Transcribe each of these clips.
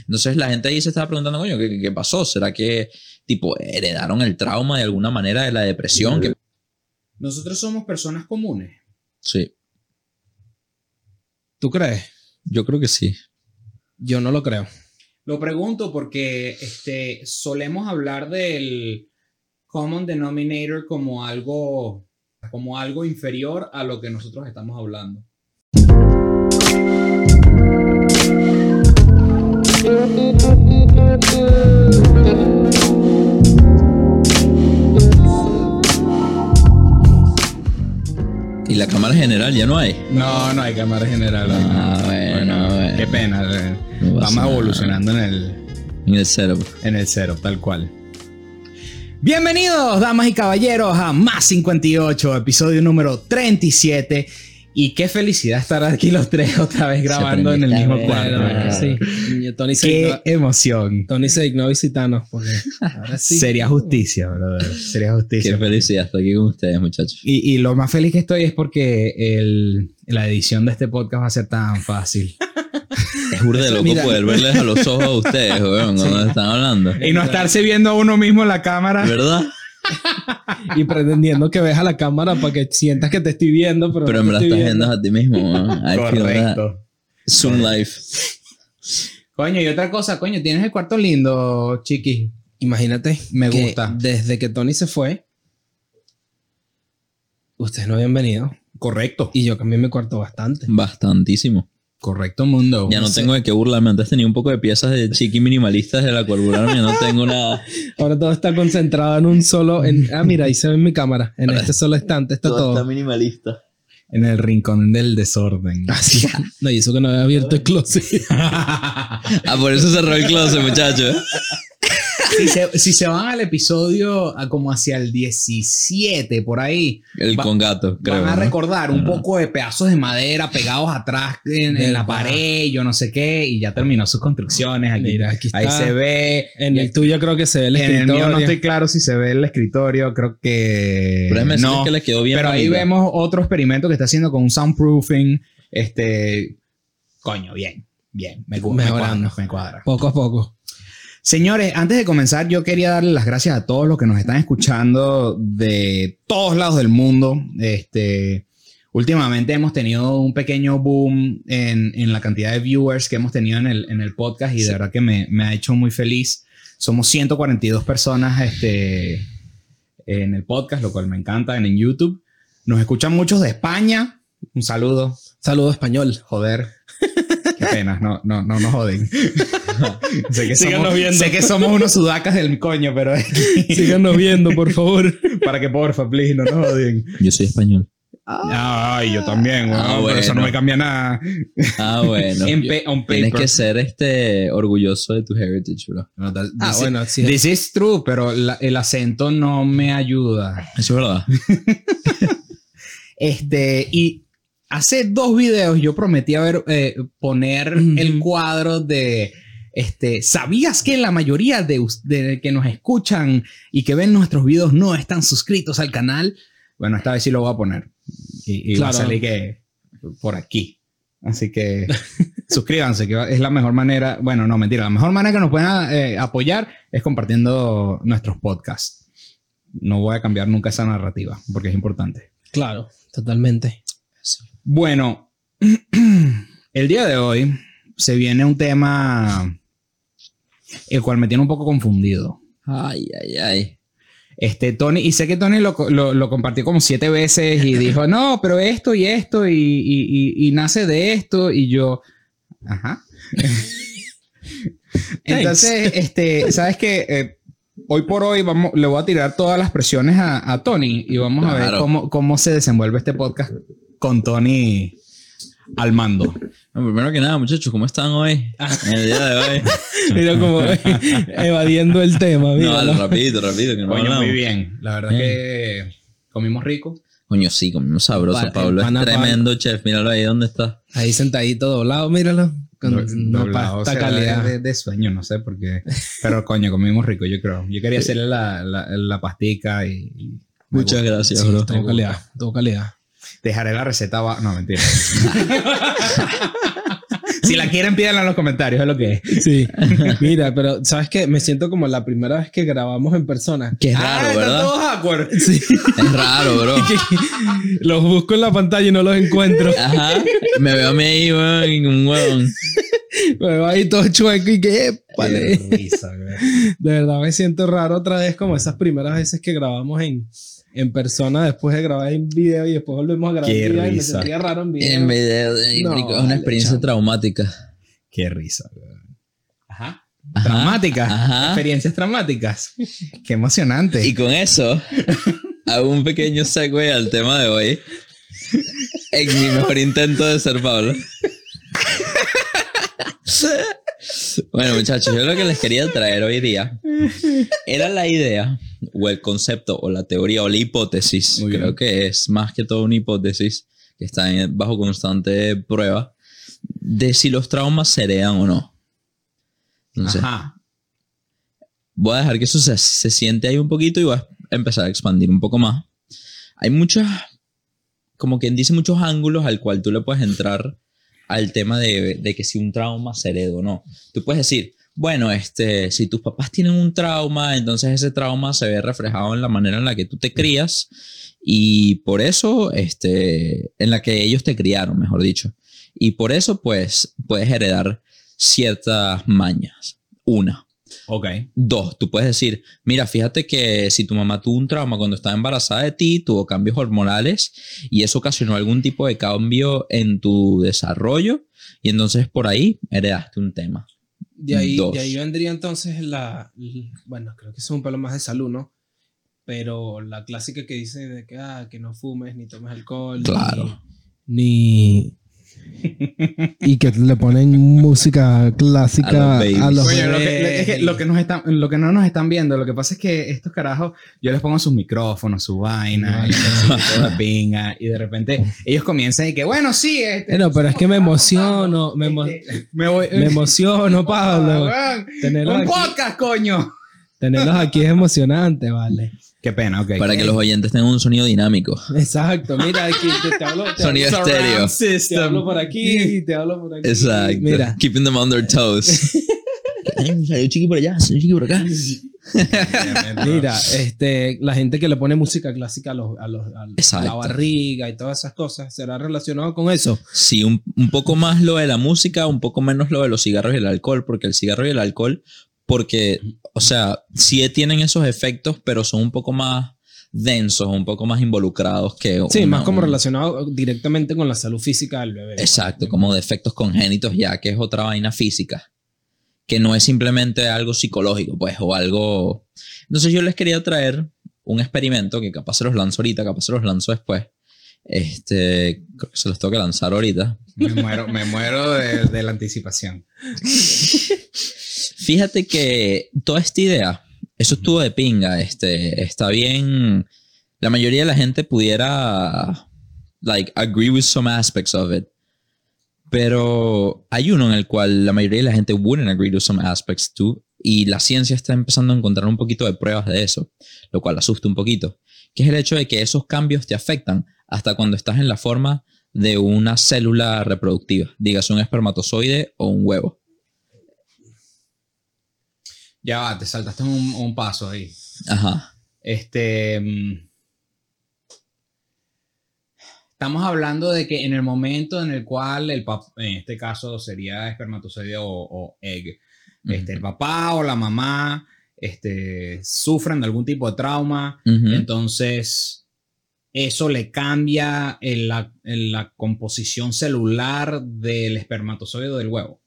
Entonces la gente ahí se estaba preguntando, coño, ¿qué, qué pasó? ¿Será que, tipo, heredaron el trauma de alguna manera de la depresión? Que- Nosotros somos personas comunes. Sí, ¿Tú crees? yo creo que sí. Yo no lo creo. Lo pregunto porque este, solemos hablar del common denominator como algo, como algo inferior a lo que nosotros estamos hablando. Y la cámara general ya no hay. No, no hay cámara general. Ah, bueno, bueno. Qué pena. eh. No Vamos nada. evolucionando en el, En el setup. en el cero, tal cual. Bienvenidos, damas y caballeros, a Más 58, episodio número 37. Y qué felicidad estar aquí los tres otra vez grabando en el mismo vez. Bueno, sí. Tony se, Qué dignó, emoción. Tony se dignó a visitarnos porque ahora sí. Sería justicia, brother. Sería Qué justicia. felicidad estar aquí con ustedes, muchachos. Y, y lo más feliz que estoy es porque el- la edición de este podcast va a ser tan fácil. Es burda de loco Mira. poder verles a los ojos a ustedes, weón, cuando están hablando. Y no estarse viendo a uno mismo en la cámara. ¿Verdad? Y pretendiendo que veas a la cámara para que sientas que te estoy viendo, pero, no verdad estoy estás viendo a ti mismo, that. Correcto. Zoom life. Coño, y otra cosa, coño, tienes el cuarto lindo, chiqui. Imagínate. Me que gusta. Desde que Tony se fue, ustedes no habían venido. Correcto. Y yo cambié mi cuarto bastante. Bastantísimo. Correcto, mundo. Ya no sé. tengo de qué burlarme. Antes tenía un poco de piezas de chiqui minimalistas de la cual burlarme. Ya no tengo nada. Ahora todo está concentrado en un solo. En, ah, mira, ahí se ve en mi cámara. En este solo estante está todo. minimalista. En el rincón del desorden. Así. No, y eso que no había abierto el closet. Ah, por eso cerró el closet, muchachos. Si, se, si se van al episodio a como hacia el 17, por ahí, El Va- con gato, creo. van a ¿no? recordar un poco de pedazos de madera pegados atrás en, en la pared, yo no sé qué, y ya terminó sus construcciones. Aquí, Mira, aquí ahí está. se ve. En el tuyo creo que se ve el en el escritorio. mío no estoy claro si se ve el escritorio, creo que Pero no. que les quedó bien Pero ahí vemos otro experimento que está haciendo con un soundproofing. Este, coño, bien, bien, me, gu- me Mejorando. cuadra, me cuadra. Poco a poco. Señores, antes de comenzar, yo quería darle las gracias a todos los que nos están escuchando de todos lados del mundo. Este, últimamente hemos tenido un pequeño boom en, en la cantidad de viewers que hemos tenido en el, en el podcast y de verdad que me, me ha hecho muy feliz. Somos 142 personas este, en el podcast, lo cual me encanta, en, en YouTube. Nos escuchan muchos de España. Un saludo. Saludo español. Joder. Qué pena, no, no, no nos joden. sé, que Síganos somos, viendo. sé que somos unos sudacas del coño, pero Síganos viendo, por favor. para que porfa, please, no nos odien. Yo soy español. Ay, yo también, Ah, pero eso no bueno. me cambia nada. Ah, bueno. On Tienes que ser este orgulloso de tu heritage, bro. No, that- Ah, this- bueno, sí. This is true, pero la- el acento no me ayuda. Eso es verdad. Este, y hace dos videos yo prometí a ver, eh, poner Ujú. el cuadro de, este, ¿sabías que la mayoría de, de que nos escuchan y que ven nuestros videos no están suscritos al canal? Bueno, esta vez sí lo voy a poner. Y, y va a Claro. salir que por aquí. Así que suscríbanse, que es la mejor manera. Bueno, no, mentira. La mejor manera que nos pueden eh, apoyar es compartiendo nuestros podcasts. No voy a cambiar nunca esa narrativa porque es importante. Claro, totalmente. Bueno, el día de hoy se viene un tema el cual me tiene un poco confundido. Ay, ay, ay. Este, Tony, y sé que Tony lo, lo- lo compartió como siete veces y dijo, no, pero esto y esto y, y- y- y nace de esto y yo, ajá. Entonces, este, sabes que hoy por hoy vamos, le voy a tirar todas las presiones a, a Tony y vamos a ver cómo, cómo se desenvuelve este podcast con Tony al mando. Bueno, primero que nada, muchachos, ¿cómo están hoy? En el día de hoy. Mira como evadiendo el tema. No, míralo. rapidito, rapidito. Que no Coño, muy bien. La verdad es que comimos rico. Coño, sí, comimos sabroso. Pa- Pablo es tremendo chef. Míralo ahí, ¿dónde está? Ahí sentadito, doblado, míralo. Con Do- una doblado, pasta será calidad. De, de sueño, no sé por qué. Pero coño, comimos rico, yo creo. Yo quería hacerle la, la, la pastica y. y Muchas gracias, Sí, bro. tuvo calidad, tuvo calidad. Dejaré la receta. abajo. No, mentira. Si la quieren, pídanla en los comentarios, es lo que es. Sí. Mira, pero ¿sabes qué? Me siento como la primera vez que grabamos en persona. Que es Ah, raro, están ¿verdad? todos awkward. Sí. Es raro, bro. los busco en la pantalla y no los encuentro. Ajá. Me veo a mí ahí, weón, un huevón. Me veo ahí todo chueco y que güey. De verdad me siento raro otra vez como esas primeras veces que grabamos en, en persona después de grabar en video y después volvemos a grabar Qué en video y me risa. sentía raro en video. En video, de- No, marico, es vale, una experiencia chamo. traumática. Qué risa, güey. Ajá. Ajá, Traumáticas. ajá. Experiencias traumáticas. Qué emocionante. Y con eso, hago un pequeño segue al tema de hoy. En mi mejor intento de ser Pablo. Bueno, muchachos, yo lo que les quería traer hoy día era la idea, o el concepto, o la teoría, o la hipótesis. Muy bien. Creo que es más que todo una hipótesis que está en- bajo constante prueba de si los traumas se heredan o no. Entonces, Ajá. voy a dejar que eso se, se siente ahí un poquito y voy a empezar a expandir un poco más. Hay muchas, como quien dice, muchos ángulos al cual tú le puedes entrar al tema de, de que si un trauma se hereda o no. Tú puedes decir, bueno, este, si tus papás tienen un trauma, entonces ese trauma se ve reflejado en la manera en la que tú te crías y por eso, este, en la que ellos te criaron, mejor dicho. Y por eso, pues, puedes heredar ciertas mañas. Una. Ok. Dos, tú puedes decir, mira, fíjate que si tu mamá tuvo un trauma cuando estaba embarazada de ti, tuvo cambios hormonales y eso ocasionó algún tipo de cambio en tu desarrollo y entonces por ahí heredaste un tema. De ahí, Dos. de ahí vendría entonces la, Bueno, creo que es un pelo más de salud, ¿no? Pero la clásica que dice de que, ah, que no fumes ni tomes alcohol. ni- Claro. Ni. Y que le ponen música clásica A los a los, lo que, bebés lo- es que y- lo que nos están, lo que no nos están viendo, lo que pasa es que estos carajos, yo les pongo sus micrófonos, su vaina, y todo de pinga, y de repente ellos comienzan y que, bueno, sí, este, no, pero es que me emociono, me, emo- este, me voy, me emociono, Pablo. Un aquí, podcast, coño. tenerlos aquí es emocionante, vale. Qué pena, ok. Para que los oyentes tengan un sonido dinámico. Exacto, mira, aquí te, te hablo, te, Sonido hablo, estéreo. te hablo por aquí, te hablo por aquí. Exacto. Mira, Keeping them on their toes. Salió chiqui por allá, salió chiqui por acá. Mira, este, la gente que le pone música clásica a, los, a, los, a la barriga y todas esas cosas, ¿será relacionado con eso? Sí, un, un poco más lo de la música, un poco menos lo de los cigarros y el alcohol, porque el cigarro y el alcohol, porque, o sea, sí tienen esos efectos, pero son un poco más densos, un poco más involucrados que... Sí, una- más como un- relacionado directamente con la salud física del bebé. Exacto, como defectos congénitos ya, que es otra vaina física, que no es simplemente algo psicológico, pues, o algo... Entonces yo les quería traer un experimento que capaz se los lanzo ahorita, capaz se los lanzo después. Este, creo que se los tengo que lanzar ahorita. Me muero, me muero de, de la anticipación. Fíjate que toda esta idea, eso estuvo de pinga, este, está bien, la mayoría de la gente pudiera, like, agree with some aspects of it, pero hay uno en el cual la mayoría de la gente wouldn't agree with some aspects too, y la ciencia está empezando a encontrar un poquito de pruebas de eso, lo cual asusta un poquito, que es el hecho de que esos cambios te afectan hasta cuando estás en la forma de una célula reproductiva, digas un espermatozoide o un huevo. Ya va, te saltaste un, un paso ahí. Ajá. Este. mm, Estamos hablando de que en el momento en el cual el papá, en este caso sería espermatozoide o, o egg, este, el papá o la mamá este, sufren de algún tipo de trauma, entonces eso le cambia en la, en la composición celular del espermatozoide o del huevo.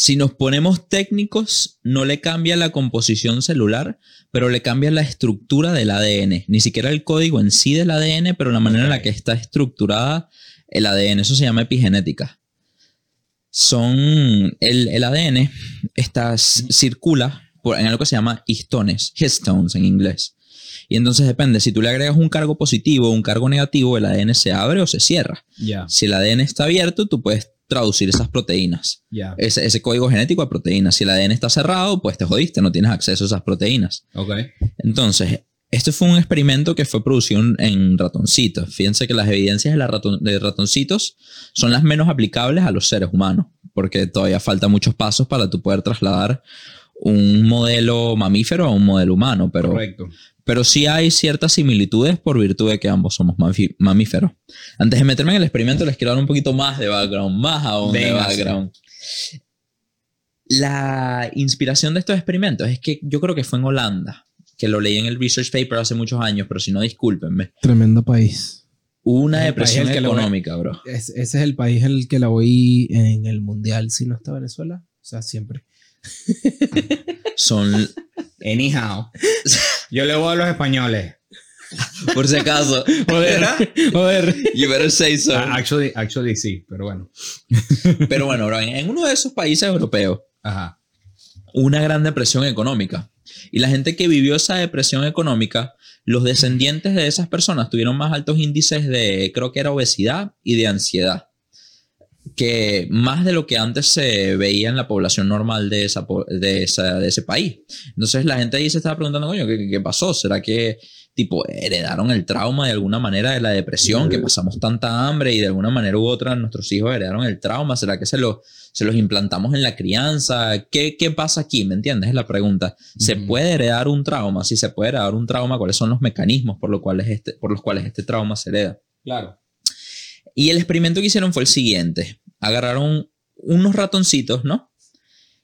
Si nos ponemos técnicos, no le cambia la composición celular, pero le cambia la estructura del ADN. Ni siquiera el código en sí del ADN, pero la manera en la que está estructurada el ADN. Eso se llama epigenética. Son. El, el ADN está, circula por, en algo que se llama histones, histones en inglés. Y entonces depende, si tú le agregas un cargo positivo o un cargo negativo, el ADN se abre o se cierra. Si el ADN está abierto, tú puedes traducir esas proteínas ese, ese código genético a proteínas. Si el ADN está cerrado, pues te jodiste, no tienes acceso a esas proteínas. Entonces, Este fue un experimento que fue producido en- ratoncitos. Fíjense que las evidencias de, la raton- de ratoncitos son las menos aplicables a los seres humanos, porque todavía faltan muchos pasos para tú poder trasladar un modelo mamífero a un modelo humano, pero, Correcto. pero sí hay ciertas similitudes por virtud de que ambos somos mamíferos. Antes de meterme en el experimento, les quiero dar un poquito más de background, más aún de Venga, background. La inspiración de estos experimentos es que yo creo que fue en Holanda, que lo leí en el research paper hace muchos años, pero si no, discúlpenme. Tremendo país. Una El depresión país económica, bro. Es- ese es el país en el que la voy en el mundial, si no está Venezuela. O sea, siempre. Son, Anyhow. Yo le voy a los españoles. por si acaso. Joder, joder. You better say so. Ah, Actually, actually sí, pero bueno. Pero bueno, bro, en- en uno de esos países europeos, Ajá. una gran depresión económica. Y la gente que vivió esa depresión económica, los descendientes de esas personas tuvieron más altos índices de, creo que era obesidad y de ansiedad, que más de lo que antes se veía en la población normal de, esa, de, esa- de ese país. Entonces la gente ahí se estaba preguntando, coño, ¿qué, qué pasó? ¿Será que tipo heredaron el trauma de alguna manera de la depresión, que pasamos tanta hambre y de alguna manera u otra nuestros hijos heredaron el trauma? ¿Será que se lo se los implantamos en la crianza. ¿Qué, qué pasa aquí? ¿Me entiendes? Es la pregunta. ¿Se puede heredar un trauma? Si se puede heredar un trauma, ¿cuáles son los mecanismos por, lo cuales este, por los cuales este trauma se hereda? Claro. Y el experimento que hicieron fue el siguiente. Agarraron unos ratoncitos, ¿no?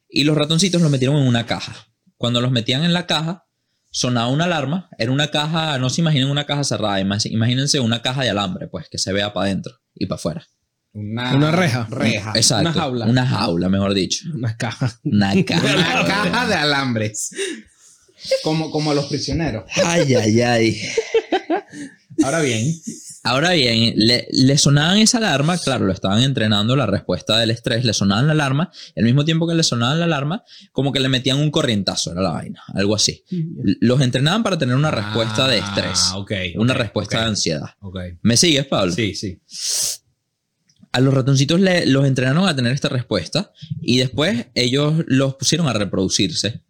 Y los ratoncitos los metieron en una caja. Cuando los metían en la caja, sonaba una alarma. Era una caja, no se imaginen una caja cerrada, imag- imagínense una caja de alambre, pues, que se vea para adentro y para afuera. Una, Una reja. Reja. Exacto. Una jaula. Una jaula, mejor dicho. Una caja. Una caja. Una caja de alambres. Como, como los prisioneros. Ay, ay, ay. Ahora bien, Ahora bien, le, le sonaban esa alarma, claro, lo estaban entrenando la respuesta del estrés, le sonaban la alarma, y al mismo tiempo que le sonaban la alarma, como que le metían un corrientazo, era la vaina, algo así. L- Los entrenaban para tener una respuesta de estrés, Ah, ok. una ok, respuesta de ansiedad. ¿Me sigues, Pablo? Sí, sí. A los ratoncitos le- los entrenaron a tener esta respuesta y después ellos los pusieron a reproducirse.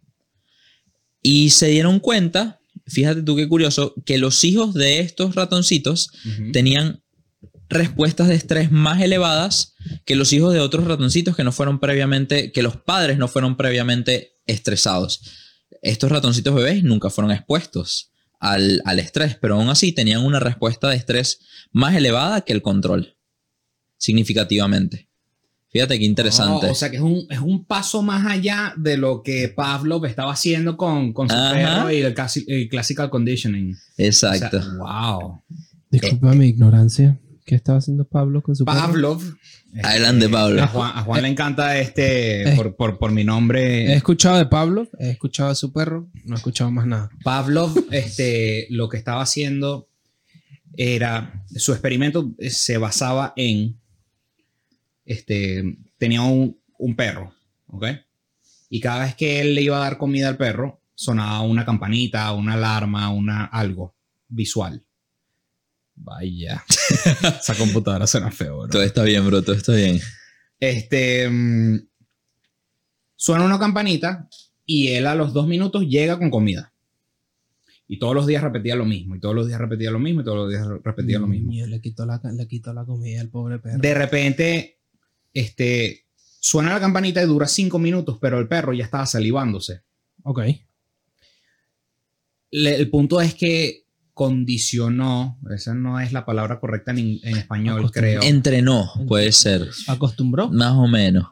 Y se dieron cuenta, fíjate tú qué curioso, que los hijos de estos ratoncitos tenían respuestas de estrés más elevadas que los hijos de otros ratoncitos que no fueron previamente, que los padres no fueron previamente estresados. Estos ratoncitos bebés nunca fueron expuestos al, al estrés, pero aún así tenían una respuesta de estrés más elevada que el control, significativamente. Fíjate qué interesante. Oh, o sea que es un, es un paso más allá de lo que Pavlov estaba haciendo con, con su Ajá. perro y el, el classical conditioning. Exacto. O sea, wow. Disculpa mi ignorancia. ¿Qué estaba haciendo Pablo con su perro? Pavlov. Adelante, este, Pablo. A Juan, a Juan le encanta este, Eh. por, por, por mi He nombre. escuchado de Pablo, he escuchado de su perro, no he escuchado más nada. Pavlov, este, lo que estaba haciendo era, su experimento se basaba en, este, tenía un, un perro, ¿ok? Y cada vez que él le iba a dar comida al perro, sonaba una campanita, una alarma, una, algo visual. Vaya. Esa computadora suena feo, bro. Todo está bien, bro, todo está bien. Este, mm, suena una campanita y él a los dos minutos llega con comida. Y todos los días repetía lo mismo, y todos los días repetía lo mismo, y todos los días repetía lo mismo. Mío, le quitó la, le quitó la comida al pobre perro. De repente, este, suena la campanita y dura cinco minutos, pero el perro ya estaba salivándose. Ok. Le- el punto es que condicionó, esa no es la palabra correcta en, español, creo. Entrenó, puede ser. ¿Acostumbró? Más o menos.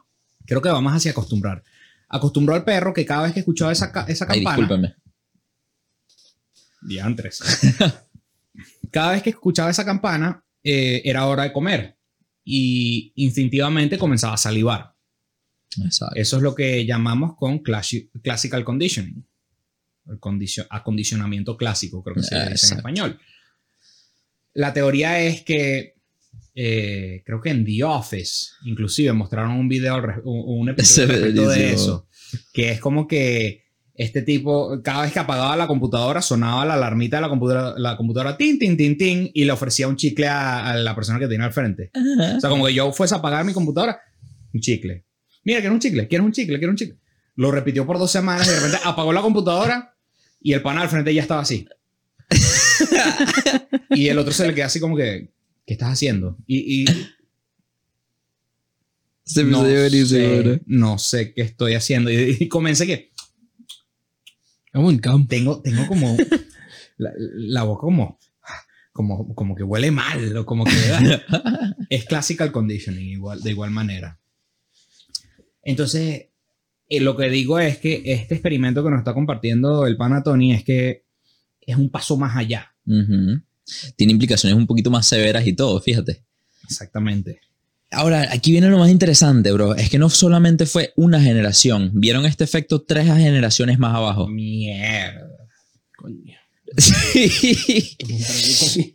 Creo que va más hacia acostumbrar. Acostumbró al perro que cada vez que escuchaba esa, ca- esa Ay, campana, discúlpeme. Diantres. Cada vez que escuchaba esa campana, eh, era hora de comer. Y instintivamente comenzaba a salivar. Exacto. Eso es lo que llamamos con classical conditioning. El condicio- acondicionamiento clásico, creo que se dice en Exacto. español. La teoría es que, eh, creo que en The Office, inclusive mostraron un video, un, un episodio de eso, que es como que este tipo, cada vez que apagaba la computadora, sonaba la alarmita de la computadora, la computadora, tin, tin, tin, tin, y le ofrecía un chicle a, a la persona que tenía al frente. O sea, como que yo fuese a apagar mi computadora, un chicle. Mira, quiero un chicle, quiero un chicle, quiero un chicle. Lo repitió por dos semanas y de repente apagó la computadora y el pana al frente ya estaba así. y el otro se le queda así como que, ¿qué estás haciendo? Y, y Este no, episodio buenísimo, sé, no sé qué estoy haciendo. Y, y comencé que Campo. tengo, tengo como la, la boca como, como, como que huele mal, o como que es classical conditioning igual, de igual manera. Entonces, eh, lo que digo es que este experimento que nos está compartiendo el pana Tony es que es un paso más allá. Tiene implicaciones un poquito más severas y todo, fíjate. Exactamente. Ahora, aquí viene lo más interesante, bro. Es que no solamente fue una generación. Vieron este efecto tres generaciones más abajo. Mierda. Coño. Sí.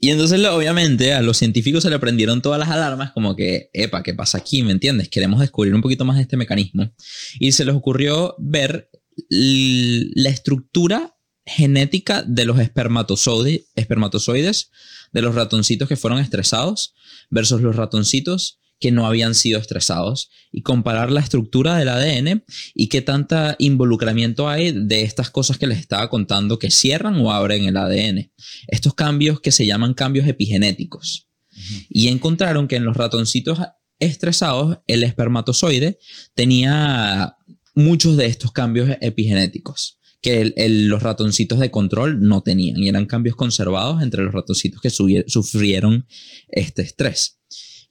Y entonces, lo- obviamente, a los científicos se le prendieron todas las alarmas, como que, epa, ¿qué pasa aquí? ¿Me entiendes? Queremos descubrir un poquito más de este mecanismo. Y se les ocurrió ver la estructura genética de los espermatozoide- espermatozoides de los ratoncitos que fueron estresados versus los ratoncitos que no habían sido estresados y comparar la estructura del ADN y qué tanta involucramiento hay de estas cosas que les estaba contando que cierran o abren el ADN. Estos cambios que se llaman cambios epigenéticos. Y encontraron que en los ratoncitos estresados el espermatozoide tenía muchos de estos cambios epigenéticos que el- el- los ratoncitos de control no tenían y eran cambios conservados entre los ratoncitos que sufrieron este estrés.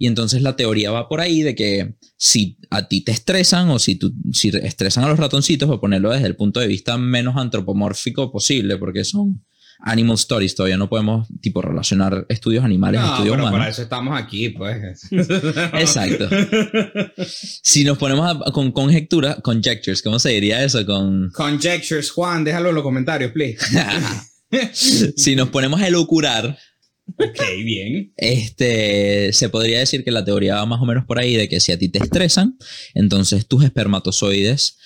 Y entonces la teoría va por ahí de que si a ti te estresan o si, tú, si estresan a los ratoncitos, por ponerlo desde el punto de vista menos antropomórfico posible, porque son animal stories, todavía no podemos tipo relacionar estudios animales a No, estudios pero humanos. para eso estamos aquí, pues. Exacto. Si nos ponemos a- con conjetura, conjectures, ¿cómo se diría eso? Con, Conjectures, Juan, déjalo en los comentarios, please. si nos ponemos a elucurar, ok, bien. este, se podría decir que la teoría va más o menos por ahí de que si a ti te estresan, entonces tus espermatozoides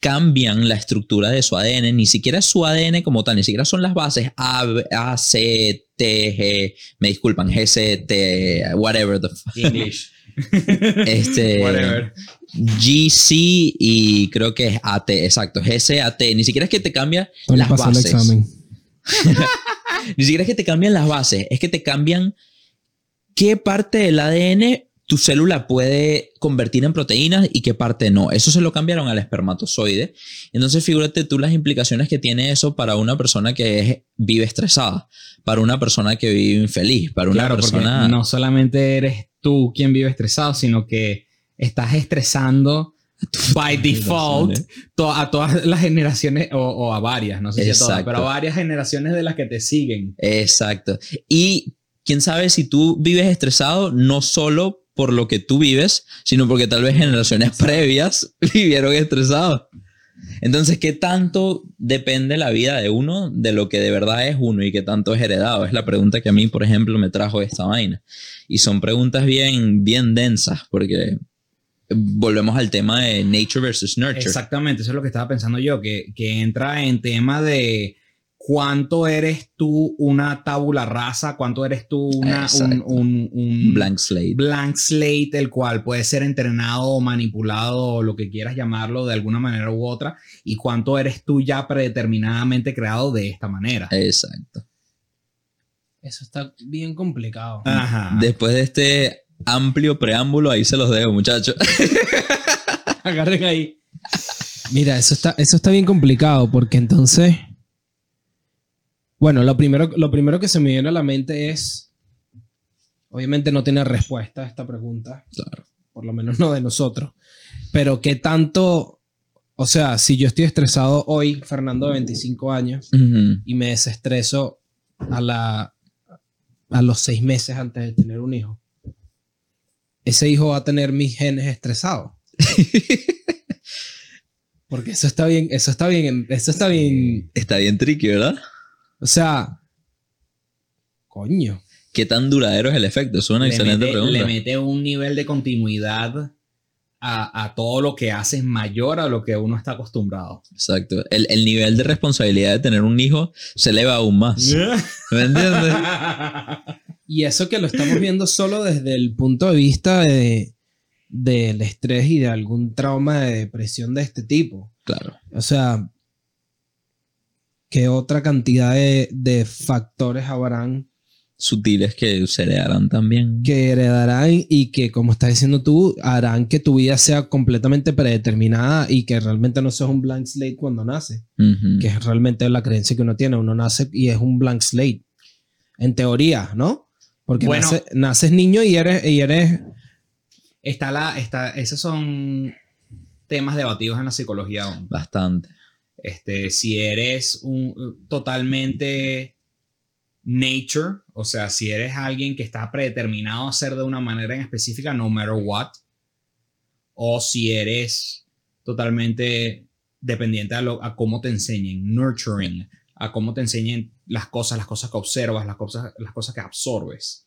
cambian la estructura de su ADN, ni siquiera es su ADN como tal, ni siquiera son las bases A, A C, T, G, me disculpan, G, C, T, whatever the fuck. English. Este, Whatever. GC y creo que es AT, exacto, GC, AT, ni siquiera es que te cambia las pasó el bases. examen. Ni siquiera es que te cambian las bases, es que te cambian qué parte del ADN tu célula puede convertir en proteínas y qué parte no. Eso se lo cambiaron al espermatozoide. Entonces, figúrate tú las implicaciones que tiene eso para una persona que es- vive estresada, para una persona que vive infeliz, para una Claro, persona. porque no solamente eres tú quien vive estresado, sino que estás estresando by default to- a todas las generaciones, o, o a varias, no sé si a todas, Exacto. pero a varias generaciones de las que te siguen. Exacto. Y quién sabe si tú vives estresado no solo por lo que tú vives, sino porque tal vez generaciones previas vivieron estresados. Entonces, ¿qué tanto depende la vida de uno de lo que de verdad es uno y qué tanto es heredado? Es la pregunta que a mí, por ejemplo, me trajo esta vaina. Y son preguntas bien, bien densas, porque volvemos al tema de nature versus nurture. Exactamente, eso es lo que estaba pensando yo, que, que entra en tema de cuánto eres tú una tabula rasa, cuánto eres tú una, un, Exacto. un- un Blank slate. blank slate, el cual puede ser entrenado o manipulado o lo que quieras llamarlo de alguna manera u otra, y cuánto eres tú ya predeterminadamente creado de esta manera. Exacto. Eso está bien complicado. Ajá. Después de este amplio preámbulo, ahí se los dejo, muchachos. Agarren ahí. Mira, eso está, eso está bien complicado porque entonces. Bueno, lo primero, lo primero que se me viene a la mente es. Obviamente no tiene respuesta a esta pregunta. Claro. Por lo menos no de nosotros. Pero qué tanto. O sea, si yo estoy estresado hoy, Fernando de 25 años, y me desestreso a la. a los seis meses antes de tener un hijo. Ese hijo va a tener mis genes estresados. Porque eso está bien, eso está bien, eso está bien. Está bien tricky, ¿verdad? O sea, coño. ¿Qué tan duradero es el efecto? Es una le excelente mete, pregunta. le mete un nivel de continuidad a, a todo lo que haces mayor a lo que uno está acostumbrado. Exacto. El, el nivel de responsabilidad de tener un hijo se eleva aún más. ¿Me entiendes? Y eso que lo estamos viendo solo desde el punto de vista de del estrés y de algún trauma de depresión de este tipo. Claro. O sea, qué otra cantidad de, de factores habrán Sutiles que se heredarán también. que heredarán y que, como estás diciendo tú, harán que tu vida sea completamente predeterminada y que realmente no seas un blank slate cuando nace, Ujú. que es realmente la creencia que uno tiene. Uno nace y es un blank slate, en teoría, ¿no? Porque Bueno. nace- naces niño y eres, y eres Está la, está, esos son temas debatidos en la psicología aún. Bastante. Este, si eres un totalmente nature, o sea, si eres alguien que está predeterminado a ser de una manera en específica, no matter what, o si eres totalmente dependiente a, lo- a cómo te enseñen, nurturing, a cómo te enseñen las cosas, las cosas que observas, las cosas, las cosas que absorbes.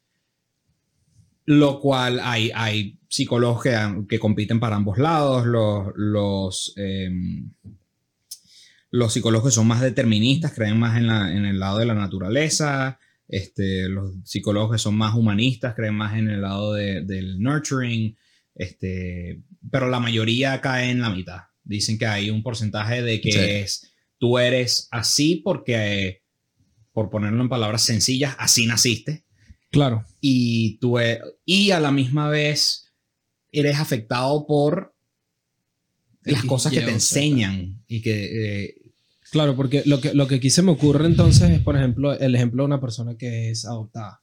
Lo cual hay, hay psicólogos que, que compiten para ambos lados, los, los, em, los psicólogos que son más deterministas, creen más en, la- en el lado de la naturaleza, este, los psicólogos que son más humanistas, creen más en el lado de- del nurturing, este, pero la mayoría cae en la mitad. Dicen que hay un porcentaje de que Sí. es, tú eres así porque, por ponerlo en palabras sencillas, así naciste Claro. y, tú, e- y a la misma vez eres afectado por las cosas que te enseñan y que eh, Claro, porque lo que, lo que aquí se me ocurre entonces es, por ejemplo, el ejemplo de una persona que es adoptada.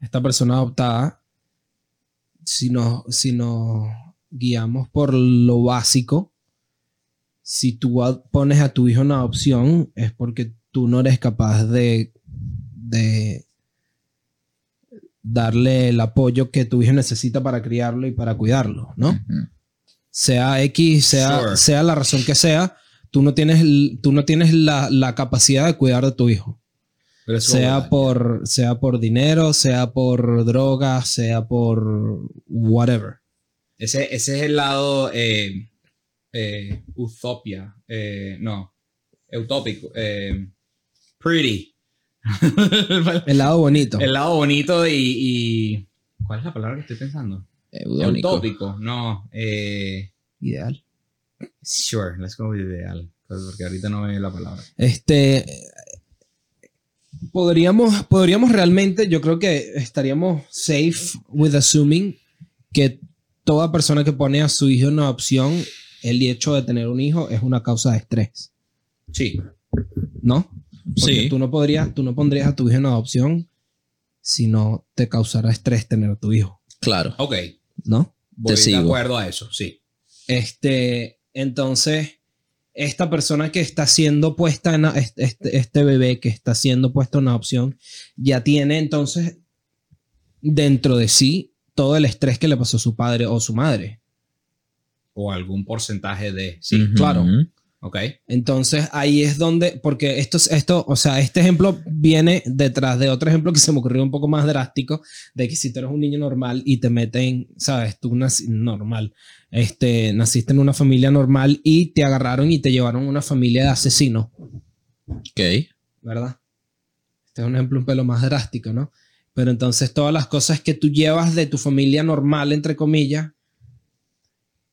Esta persona adoptada, si nos, si nos guiamos por lo básico, si tú pones a tu hijo en adopción, es porque tú no eres capaz de, de darle el apoyo que tu hijo necesita para criarlo y para cuidarlo, ¿no? Sea X, sea, Sure. sea la razón que sea, tú no tienes, tú no tienes la, la capacidad de cuidar de tu hijo. Sea por, sea por dinero, sea por drogas, sea por whatever. ese, ese es el lado eh, eh, utopia, eh, no, utópico, eh, pretty. El lado bonito. el lado bonito y, y- ¿Cuál es la palabra que estoy pensando? Eudónico. Utópico, no. Eh, Ideal. sure, let's go with ideal. pues, Porque ahorita no veo la palabra. Este. Podríamos, podríamos realmente, yo creo que estaríamos safe with assuming que toda persona que pone a su hijo en adopción, el hecho de tener un hijo es una causa de estrés. Sí. ¿no? Porque Sí. tú no podrías, tú no pondrías a tu hijo en adopción si no te causara estrés tener a tu hijo, Claro. Ok. ¿no? Voy de sigo. acuerdo a eso, sí. Este, entonces, esta persona que está siendo puesta en este, este- este bebé que está siendo puesto en adopción, ya tiene entonces dentro de sí todo el estrés que le pasó a su padre o su madre. O algún porcentaje de. Sí, Ujú. claro. Ok. Entonces ahí es donde, porque esto, es- esto, o sea, este ejemplo viene detrás de otro ejemplo que se me ocurrió un poco más drástico, de que si tú eres un niño normal y te meten, sabes, tú nací normal, este, naciste en una familia normal y te agarraron y te llevaron a una familia de asesinos, Ok. ¿verdad? Este es un ejemplo un pelo más drástico, ¿no? Pero entonces todas las cosas que tú llevas de tu familia normal, entre comillas,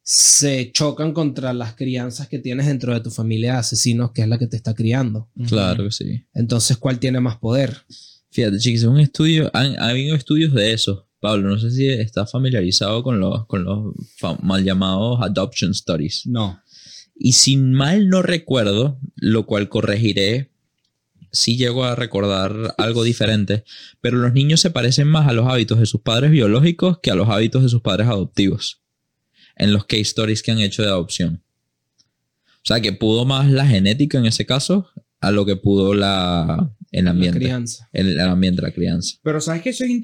se chocan contra las crianzas que tienes dentro de tu familia de asesinos, que es la que te está criando. Claro que sí. Entonces, ¿cuál tiene más poder? Fíjate, chicos, es un estudio, han, ha habido estudios de eso. Pablo, no sé si estás familiarizado con los, con los mal llamados adoption studies. No. Y si mal no recuerdo, lo cual corregiré si llego a recordar algo diferente, pero los niños se parecen más a los hábitos de sus padres biológicos que a los hábitos de sus padres adoptivos en los case stories que han hecho de adopción. O sea, que pudo más la genética en ese caso a lo que pudo la, el La ambiente. crianza. El, el ambiente la crianza. Pero sabes que eso es.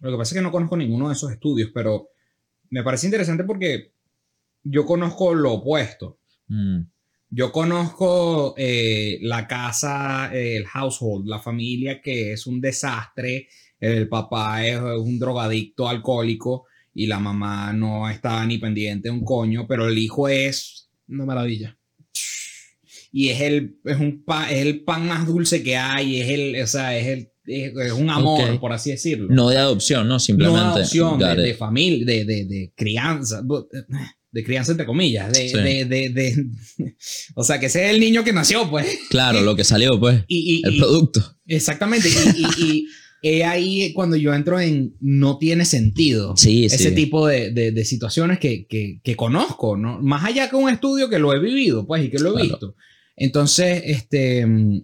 Lo que pasa es que no conozco ninguno de esos estudios, pero me parece interesante porque yo conozco lo opuesto. Mm, Yo conozco eh, la casa, eh, el household, la familia que es un desastre. El papá es un drogadicto alcohólico y la mamá no está ni pendiente de un coño, pero el hijo es Una maravilla. y es el es un pa- es el pan más dulce que hay, es el, o sea, es el es, un amor, por así decirlo. No de adopción, no, No simplemente. adopción, de, de familia, de, de, de crianza. De crianza entre comillas, de, Sí. de, de, de- o sea, que es el niño que nació, pues. Claro, lo que salió, pues. Y, y- El y- producto. exactamente. Y, es ahí cuando yo entro en no tiene sentido. Sí, ese sí. tipo de, de- de situaciones que, que, que conozco, ¿no? Más allá que un estudio que lo he vivido, pues, y que lo he Claro. visto. Entonces, este, mm,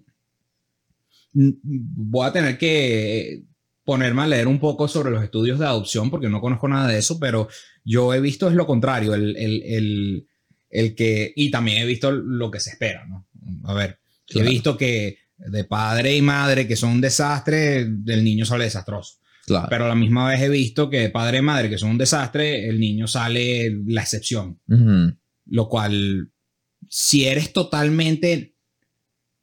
mm, voy a tener que ponerme a leer un poco sobre los estudios de adopción porque no conozco nada de eso, pero yo he visto es lo contrario, el, el, el, el que, y también he visto lo que se espera, ¿no? A ver, Claro. he visto que de padre y madre que son un desastre, del niño sale desastroso. Claro. Pero a la misma vez he visto que de padre y madre que son un desastre, el niño sale la excepción. Ujú. Lo cual, si eres totalmente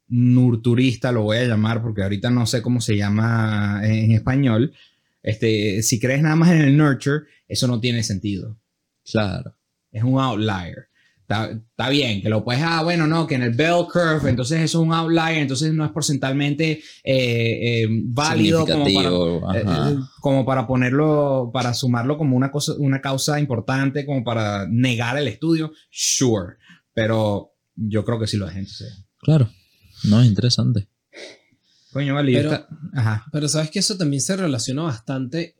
nurturista, lo voy a llamar porque ahorita no sé cómo se llama en español, este, si crees nada más en el nurture, eso no tiene sentido. Claro. Es un outlier. Está, está bien, que lo puedes, ah, bueno, no, que en el bell curve, entonces eso es un outlier, entonces no es porcentualmente eh, eh, válido como para, Significativo. eh, como para ponerlo, para sumarlo como una cosa, una causa importante, como para negar el estudio, sure. Pero yo creo que sí lo es. Entonces, Claro. No, es interesante. coño, vale, yo Pero- está- ajá. Pero sabes que eso también se relaciona bastante.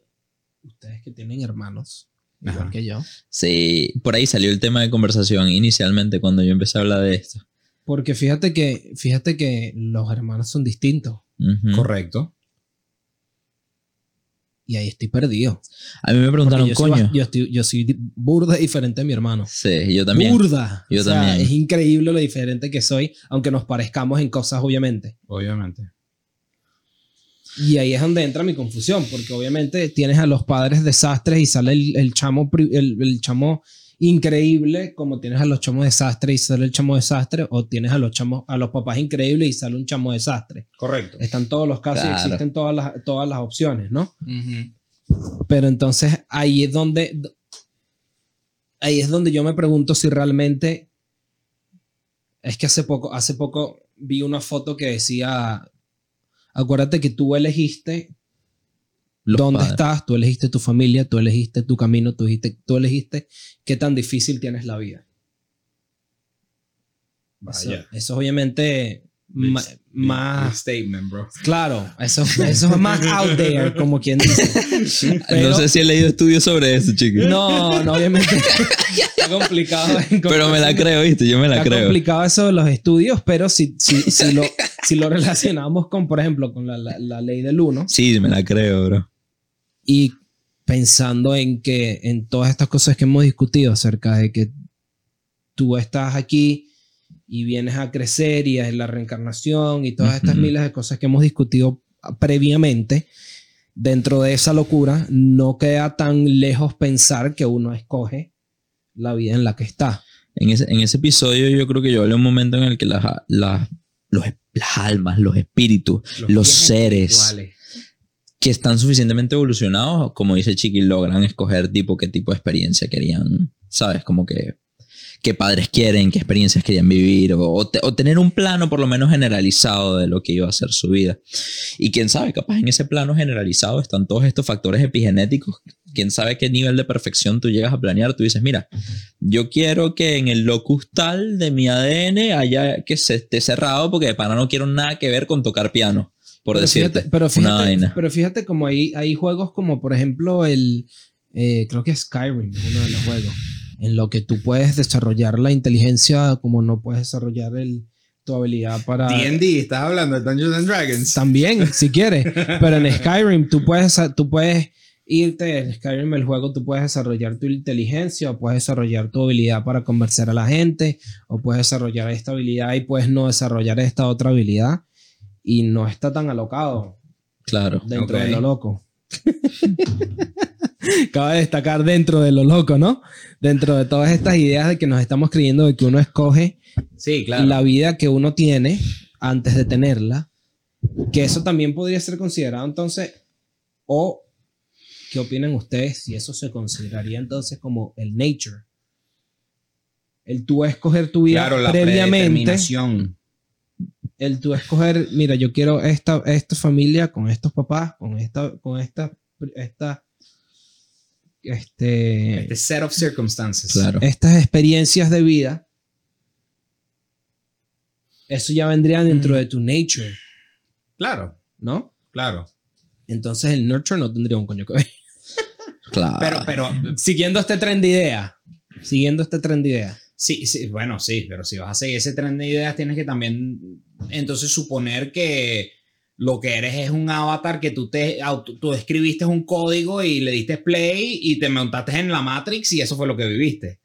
Ustedes que tienen hermanos, igual Ajá. que yo. Sí, por ahí salió el tema de conversación inicialmente cuando yo empecé a hablar de esto. Porque fíjate que, fíjate que los hermanos son distintos. Correcto. Y ahí estoy perdido. A mí me preguntaron, yo, coño. yo, estoy- yo soy burda diferente a mi hermano. Sí, yo también. Burda. Yo O sea, también. Es increíble lo diferente que soy, aunque nos parezcamos en cosas, obviamente. Obviamente. Y ahí es donde entra mi confusión, porque obviamente tienes a los padres desastres y sale el, el chamo, el, el chamo increíble, como tienes a los chamos desastres y sale el chamo desastre, o tienes a los chamos, a los papás increíbles y sale un chamo desastre. Correcto. Están todos los casos y existen todas las, todas las opciones, ¿no? Pero entonces ahí es donde ahí es donde yo me pregunto si realmente es que hace poco hace poco vi una foto que decía acuérdate que tú elegiste Los dónde padres. estás, tú elegiste tu familia, tú elegiste tu camino, tú elegiste, tú elegiste qué tan difícil tienes la vida. Eso, Vaya. eso obviamente Big- ma- big- más big statement, bro. claro, eso, eso es más out there, como quien dice. Pero- no sé si he leído estudios sobre eso, chicos. No, no, obviamente. está complicado. Pero me la creo, ¿viste? Yo me la Está creo. complicado eso de los estudios, pero si, si, si, lo, si lo relacionamos con, por ejemplo, con la, la- la ley del 1 Sí, me la creo, bro. y pensando en que en todas estas cosas que hemos discutido acerca de que tú estás aquí y vienes a crecer y es la reencarnación y todas estas Ujú. miles de cosas que hemos discutido previamente, dentro de esa locura no queda tan lejos pensar que uno escoge la vida en la que está. En ese, en ese episodio yo creo que yo hablé un momento en el que las, las, los, las almas, los espíritus, los guías seres que están suficientemente evolucionados, como dice Chiqui, logran escoger tipo qué tipo de experiencia querían, ¿sabes? Como que qué padres quieren, qué experiencias querían vivir, o, o te- o tener un plano por lo menos generalizado de lo que iba a ser su vida. Y quién sabe, capaz en ese plano generalizado están todos estos factores epigenéticos. Quién sabe qué nivel de perfección tú llegas a planear. Tú dices, mira, yo quiero que en el locus tal de mi ADN haya que se esté cerrado porque de pana no quiero nada que ver con tocar piano, por pero decirte. fíjate, pero fíjate, pero fíjate como hay, hay juegos como por ejemplo el, eh, creo que Skyrim, es uno de los juegos, en lo que tú puedes desarrollar la inteligencia como no puedes desarrollar el, tu habilidad para... D&D, estás hablando de Dungeons and Dragons. También, si quieres, pero en Skyrim tú puedes, tú puedes irte, en Skyrim el juego tú puedes desarrollar tu inteligencia o puedes desarrollar tu habilidad para convencer a la gente o puedes desarrollar esta habilidad y puedes no desarrollar esta otra habilidad y no está tan alocado Claro. dentro de lo loco. Cabe destacar dentro de lo loco, ¿no? Dentro de todas estas ideas de que nos estamos creyendo de que uno escoge Sí, claro. la vida que uno tiene antes de tenerla, que eso también podría ser considerado entonces, o qué opinan ustedes si eso se consideraría entonces como el nature. El tú escoger tu vida Claro, la previamente, el tú escoger, mira, yo quiero esta, esta familia con estos papás, con esta, con esta, esta este, Este set of circumstances. Claro. estas experiencias de vida, eso ya vendría dentro de tu nature, Claro, ¿no? claro. Entonces el nurture no tendría un coño que ver. Claro. Pero, pero, Siguiendo este tren de idea, siguiendo este tren de idea. sí, sí, bueno, sí, pero si vas a seguir ese tren de ideas, tienes que también, entonces, suponer que lo que eres es un avatar que tú te tú escribiste un código y le diste play y te montaste en la Matrix y eso fue lo que viviste.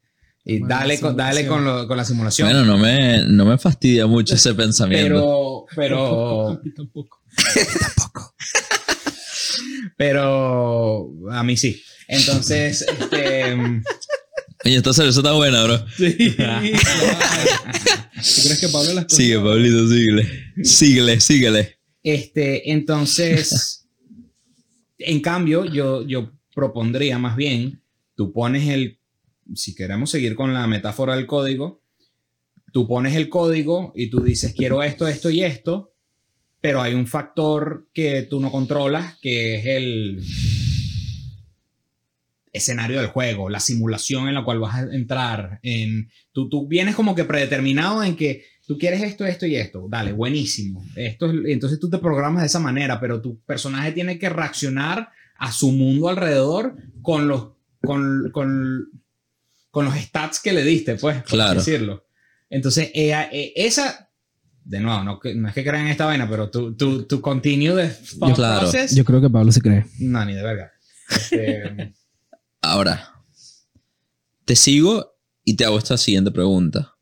Y Bueno, dale, con, dale con, lo- con la simulación. Bueno, no me, no me fastidia mucho ese pensamiento. pero, pero, tampoco. pero a mí sí. Entonces, este, Oye, esta cerveza está buena, bro. Sí. ¿Tú crees que Pablo las Sigue, Pablito, síguele. Síguele, síguele. Este, entonces, en cambio, yo, yo propondría más bien, tú pones el, si queremos seguir con la metáfora del código, tú pones el código y tú dices, quiero esto, esto y esto, pero hay un factor que tú no controlas, que es el escenario del juego, la simulación en la cual vas a entrar. En, tú, tú vienes como que predeterminado en que tú quieres esto, esto y esto. Dale, buenísimo. Esto es- entonces tú te programas de esa manera, pero tu personaje tiene que reaccionar a su mundo alrededor con los, con, con, con los stats que le diste, pues, por Claro. decirlo. Entonces, eh, eh, esa, de nuevo, no, no es que crean en esta vaina, pero tu, tu, tu continue de thought Claro. process, Yo creo que Pablo se cree. no, ni de verga. Este, Ahora, te sigo y te hago esta siguiente pregunta.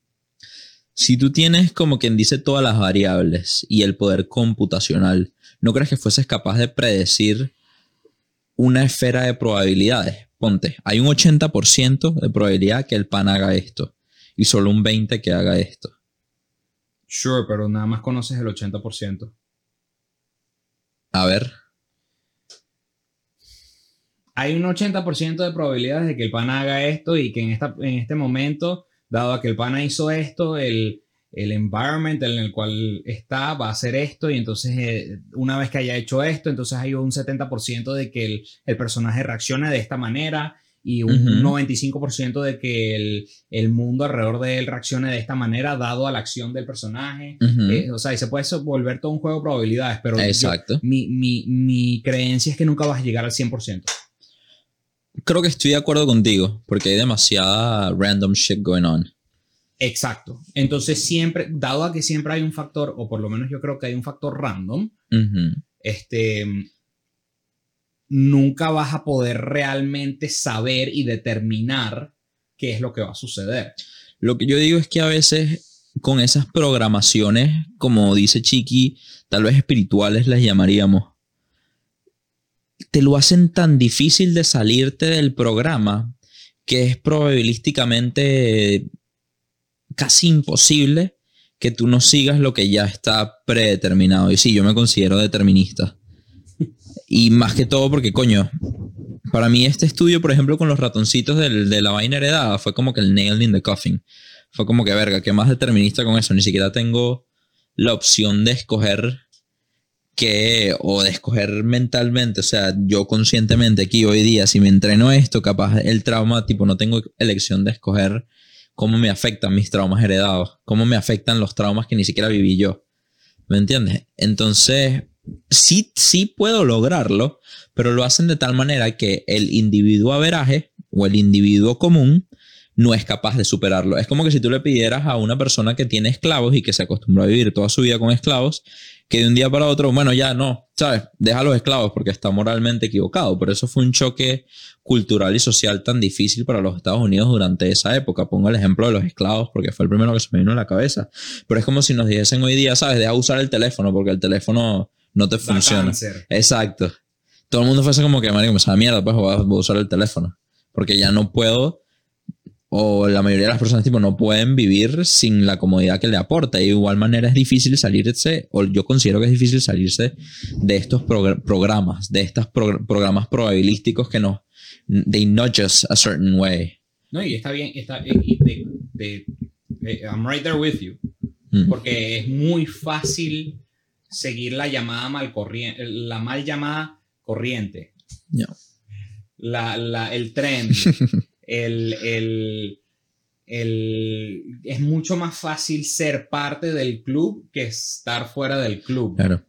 Si tú tienes como quien dice todas las variables y el poder computacional, ¿no crees que fueses capaz de predecir una esfera de probabilidades? Ponte, hay un 80% de probabilidad que el pan haga esto y solo un 20% que haga esto. Sure, pero nada más conoces el 80%. A ver, Hay un 80% de probabilidades de que el pana haga esto y que en, esta, en este momento, dado a que el pana hizo esto, el, el environment en el cual está va a hacer esto y entonces eh, una vez que haya hecho esto, entonces hay un 70% de que el, el personaje reaccione de esta manera y un Ujú. 95% de que el, el mundo alrededor de él reaccione de esta manera dado a la acción del personaje. Eh, o sea, y se puede volver todo un juego de probabilidades, pero yo- mi, mi, mi creencia es que nunca vas a llegar al 100%. Creo que estoy de acuerdo contigo porque hay demasiada random shit going on. Exacto. Entonces siempre, dado a que siempre hay un factor, o por lo menos yo creo que hay un factor random, este, nunca vas a poder realmente saber y determinar qué es lo que va a suceder. Lo que yo digo es que a veces con esas programaciones, como dice Chiqui, tal vez espirituales las llamaríamos, te lo hacen tan difícil de salirte del programa que es probabilísticamente casi imposible que tú no sigas lo que ya está predeterminado. Y sí, yo me considero determinista. Y más que todo porque, coño, para mí este estudio, por ejemplo, con los ratoncitos del- de la vaina heredada, fue como que el nail in the coffin. Fue como que, verga, ¿qué más determinista con eso? Ni siquiera tengo la opción de escoger que, o de escoger mentalmente, o sea, yo conscientemente aquí hoy día, si me entreno esto, capaz el trauma, tipo, no tengo elección de escoger cómo me afectan mis traumas heredados, cómo me afectan los traumas que ni siquiera viví yo. ¿Me entiendes? Entonces, sí, sí puedo lograrlo, pero lo hacen de tal manera que el individuo averaje o el individuo común no es capaz de superarlo. Es como que si tú le pidieras a una persona que tiene esclavos y que se acostumbró a vivir toda su vida con esclavos, que de un día para otro, bueno, ya no, ¿sabes? Deja a los esclavos porque está moralmente equivocado. Por eso fue un choque cultural y social tan difícil para los Estados Unidos durante esa época. Pongo el ejemplo de los esclavos porque fue el primero que se me vino a la cabeza. Pero es como si nos dijesen hoy día, ¿sabes? Deja usar el teléfono porque el teléfono no te Da funciona. cáncer. Exacto. Todo el mundo fuese como que, marico, me sabe mierda, pues voy a, voy a usar el teléfono. Porque ya no puedo, o la mayoría de las personas, tipo, no pueden vivir sin la comodidad que le aporta. Y de igual manera es difícil salirse, o yo considero que es difícil salirse de estos progr- programas, de estos progr- programas probabilísticos que nos, they nudge us a certain way. No, y está bien, está, y de- de- eh, I'm right there with you. Mm. Porque es muy fácil seguir la llamada mal corriente, la mal llamada corriente. No. la, la- el trend, el, el, el- es mucho más fácil ser parte del club que estar fuera del club. Claro.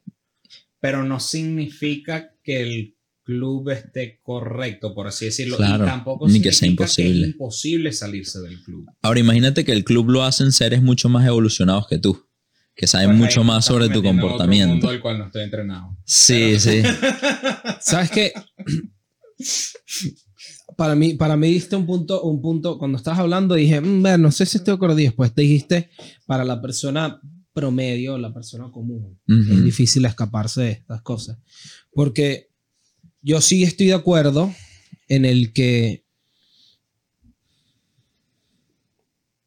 Pero no significa que el club esté correcto, por así decirlo. Claro, y tampoco ni que sea imposible. es imposible salirse del club. Ahora imagínate que el club lo hacen seres mucho más evolucionados que tú, que saben Pues mucho más sobre tu comportamiento. mundo cual no estoy entrenado. Sí, sí. ¿Sabes qué? Para mí, para mí diste un punto, un punto, cuando estabas hablando dije, "Mm, ver, no sé si estoy y después te dijiste, para la persona promedio, la persona común, es difícil escaparse de estas cosas. Porque yo sí estoy de acuerdo en el que,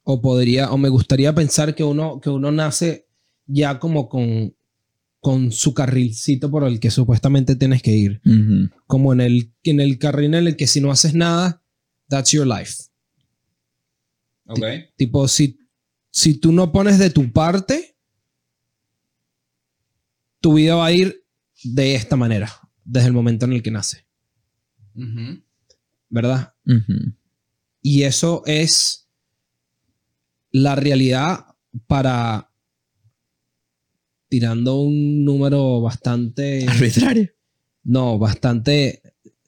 o podría, o me gustaría pensar que uno, que uno nace ya como con, con su carrilcito por el que supuestamente tienes que ir como en el, en el carril en el que si no haces nada, that's your life. Ok. Tipo, si, si tú no pones de tu parte, tu vida va a ir de esta manera, desde el momento en el que nace. ¿verdad? Y eso es la realidad para tirando un número bastante, Arbitrario. no, bastante,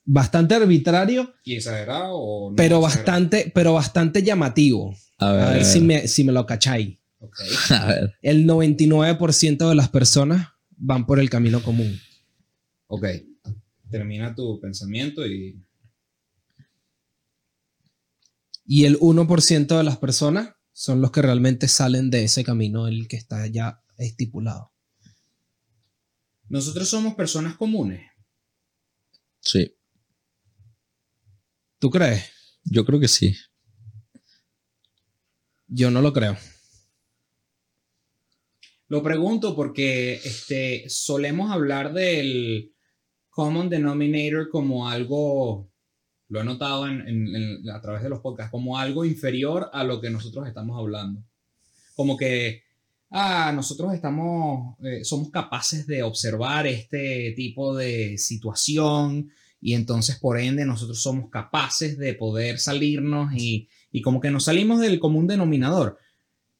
bastante arbitrario, ¿Y exagerado o no pero exagerado? bastante, pero bastante llamativo. A ver, A ver a si me, si me lo cacháis. A ver. El 99% de las personas van por el camino común. Ok. Termina tu pensamiento y. Y el 1% de las personas son los que realmente salen de ese camino, el que está ya estipulado. Nosotros somos personas comunes. Sí, ¿Tú crees? yo creo que sí. Yo no lo creo. Lo pregunto porque este, solemos hablar del common denominator como algo, lo he notado en- en- en- a través de los podcasts, como algo inferior a lo que nosotros estamos hablando. Como que, ah, nosotros estamos, eh, somos capaces de observar este tipo de situación y entonces por ende nosotros somos capaces de poder salirnos y, y como que nos salimos del común denominador.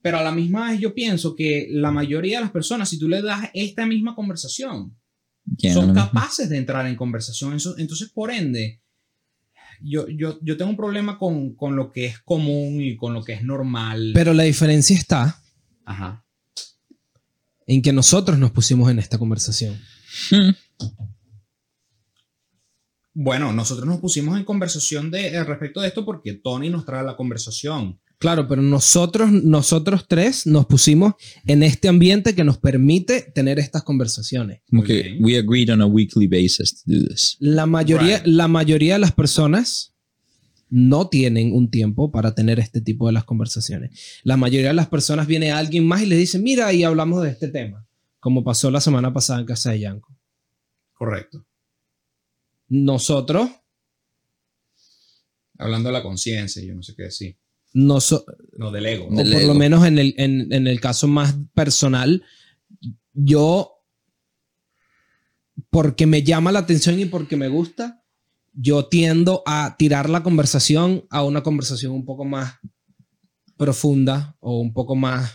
Pero a la misma vez yo pienso que la mayoría de las personas, si tú le das esta misma conversación, Ya, son capaces de entrar en conversación. Entonces, por ende, yo, yo, yo tengo un problema con, con lo que es común y con lo que es normal. Pero la diferencia está Ajá. En que nosotros nos pusimos en esta conversación. Hmm. Bueno, nosotros nos pusimos en conversación de, eh, respecto de esto porque Tony nos trae la conversación. Claro, pero nosotros, nosotros tres nos pusimos en este ambiente que nos permite tener estas conversaciones. Como que we agreed on a weekly basis to do this. La mayoría, Right. la mayoría de las personas no tienen un tiempo para tener este tipo de las conversaciones. La mayoría de las personas viene alguien más y le dice, mira, y hablamos de este tema, como pasó la semana pasada en casa de Yanko. Correcto. Nosotros, Hablando de la conciencia, yo no sé qué decir. noso- No, del ego. o Del por lo menos en el, en, en el caso más personal, yo, porque me llama la atención y porque me gusta, yo tiendo a tirar la conversación a una conversación un poco más profunda o un poco más,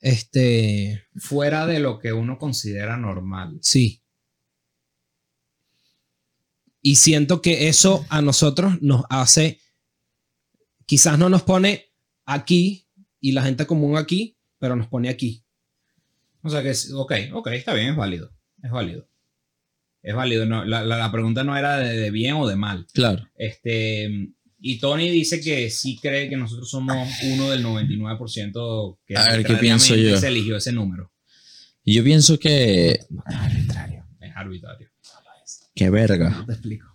este, Fuera de lo que uno considera normal. sí. Y siento que eso a nosotros nos hace, quizás no nos pone aquí y la gente común aquí, pero nos pone aquí. O sea que, es- ok, ok, está bien, es válido. Es válido. Es válido. No, la, la- la pregunta no era de, de bien o de mal. Claro. Este, y Tony dice que sí cree que nosotros somos uno del 99% que A ver, ¿qué pienso yo? se eligió ese número. Y yo pienso que. arbitrario. Es arbitrario. ¡Qué verga! Te explico.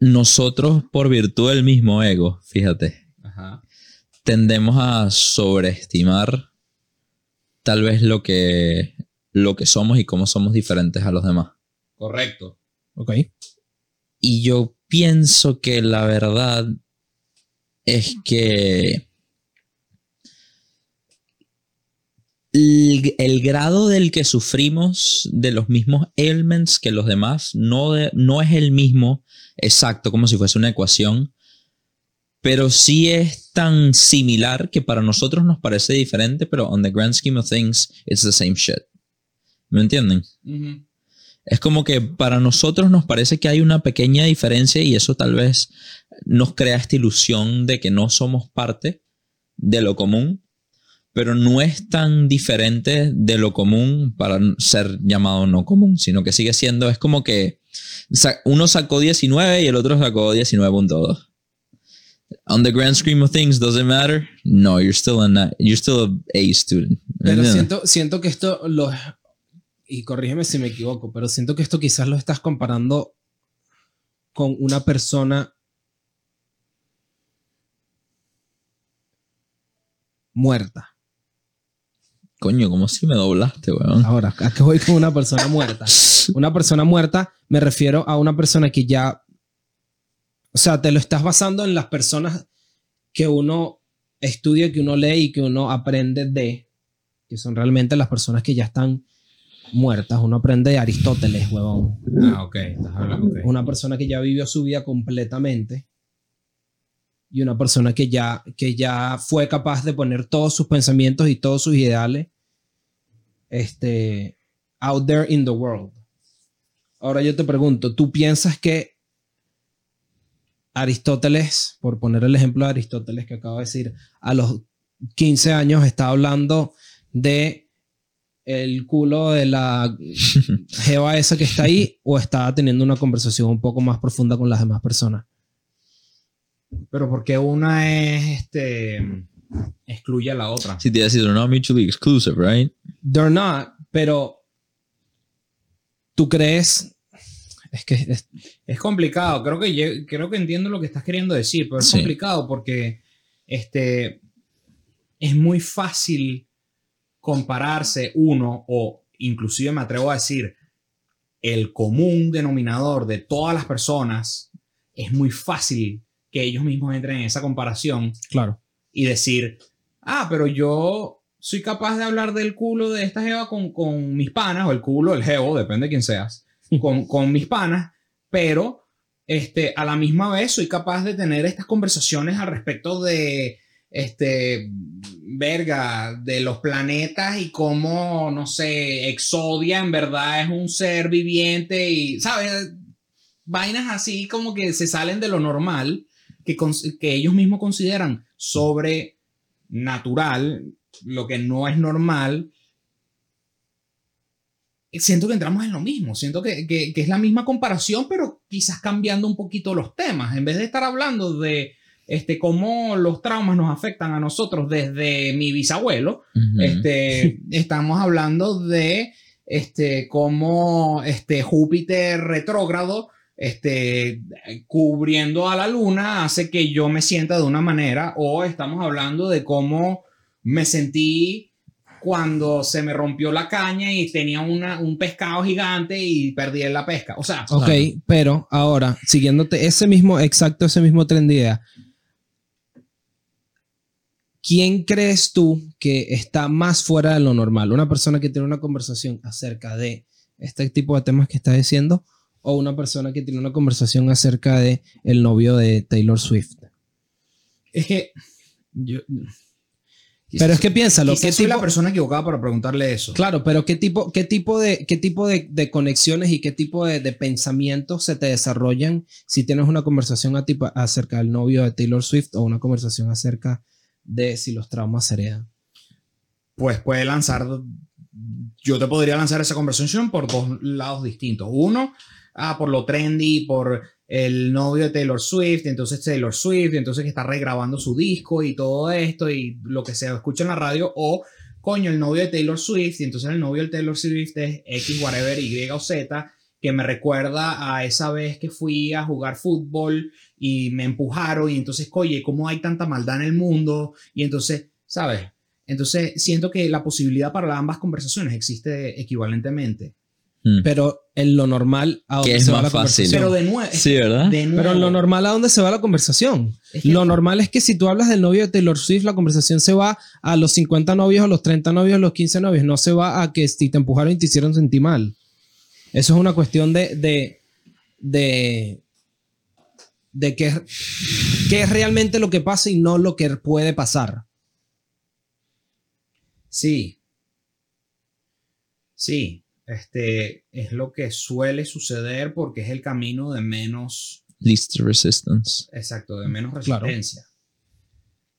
Nosotros, por virtud del mismo ego, fíjate, Ajá. tendemos a sobreestimar tal vez lo que, lo que somos y cómo somos diferentes a los demás. Correcto. Ok. Y yo pienso que la verdad es que el, el grado del que sufrimos de los mismos ailments que los demás no, de- no es el mismo exacto como si fuese una ecuación, pero sí es tan similar que para nosotros nos parece diferente, pero on the grand scheme of things, it's the same shit. ¿Me entienden? Es como que para nosotros nos parece que hay una pequeña diferencia y eso tal vez nos crea esta ilusión de que no somos parte de lo común, pero no es tan diferente de lo común para ser llamado no común, sino que sigue siendo, es como que uno sacó 19 y el otro sacó 19.2. On the grand scheme of things, does it matter? No, you're still a, you're still a A student. Pero siento, siento que esto lo. Y corrígeme si me equivoco, pero siento que esto quizás lo estás comparando con una persona muerta. Coño, como si me doblaste, weón. Ahora, ¿a qué voy con una persona muerta? Una persona muerta, me refiero a una persona que ya. O sea, te lo estás basando en las personas que uno estudia, que uno lee y que uno aprende de, que son realmente las personas que ya están muertas. Uno aprende de Aristóteles, huevón. Ah, ok. Estás hablando, ok. Una persona que ya vivió su vida completamente y una persona que ya, que ya fue capaz de poner todos sus pensamientos y todos sus ideales este, out there in the world. Ahora yo te pregunto, ¿tú piensas que Aristóteles, por poner el ejemplo de Aristóteles que acabo de decir, a los 15 años está hablando de el culo de la jeva esa que está ahí o estaba teniendo una conversación un poco más profunda con las demás personas? Pero porque una es este excluye a la otra. Si te decir, they're not mutually exclusive, right? They're not, pero tú crees es que es- Es complicado, creo que creo que entiendo lo que estás queriendo decir, pero es Sí. complicado porque este es muy fácil compararse uno o inclusive me atrevo a decir el común denominador de todas las personas es muy fácil que ellos mismos entren en esa comparación claro. y decir, ah, pero yo soy capaz de hablar del culo de esta jeva con, con mis panas, o el culo, el jevo, depende de quién seas, con, con mis panas, pero este, a la misma vez soy capaz de tener estas conversaciones al respecto de, este, verga, de los planetas y cómo, no sé, Exodia en verdad es un ser viviente y, ¿sabes? Vainas así como que se salen de lo normal, que, que ellos mismos consideran sobrenatural, lo que no es normal. Siento que entramos en lo mismo, siento que, que- que es la misma comparación, pero quizás cambiando un poquito los temas. En vez de estar hablando de este, cómo los traumas nos afectan a nosotros desde mi bisabuelo, este, estamos hablando de este, cómo este, Júpiter retrógrado este, cubriendo a la luna hace que yo me sienta de una manera, o estamos hablando de cómo me sentí cuando se me rompió la caña y tenía una, un pescado gigante y perdí la pesca. O sea, Ok, pero ahora, siguiéndote ese mismo, exacto, ese mismo tren de idea, ¿quién crees tú que está más fuera de lo normal? ¿Una persona que tiene una conversación acerca de este tipo de temas que está diciendo o una persona que tiene una conversación acerca de el novio de Taylor Swift? es que yo... Pero es que piénsalo, Quizás ¿qué soy tipo- la persona equivocada para preguntarle eso. Claro, pero ¿qué tipo, qué tipo, de, qué tipo de, de conexiones y qué tipo de, de pensamientos se te desarrollan si tienes una conversación a tipo- acerca del novio de Taylor Swift o una conversación acerca de si los traumas se heredan? pues puede lanzar, yo te podría lanzar esa conversación por dos lados distintos. Uno, ah, por lo trendy, por el novio de Taylor Swift, entonces Taylor Swift, entonces que está regrabando su disco y todo esto y lo que se escucha en la radio, o coño, el novio de Taylor Swift, y entonces el novio de Taylor Swift es X, whatever, Y o Z, que me recuerda a esa vez que fui a jugar fútbol y me empujaron, y entonces, oye, ¿cómo hay tanta maldad en el mundo? Y entonces, ¿sabes? Entonces, siento que la posibilidad para ambas conversaciones existe equivalentemente. Mm. Pero en lo normal, ¿a dónde Que es se va más la fácil. conversación? Pero de nuevo. Sí, ¿verdad? de nuevo Pero en lo normal, ¿a dónde se va la conversación? es que- Lo normal es que si tú hablas del novio de Taylor Swift, la conversación se va a los 50 novios, a los 30 novios, a los 15 novios. No se va a que si te empujaron y te hicieron sentir mal. Eso es una cuestión de. de. de, de qué, qué es realmente lo que pasa y no lo que puede pasar. Sí. Sí. Este es lo que suele suceder porque es el camino de menos. Least resistance. Exacto, de menos Claro. resistencia.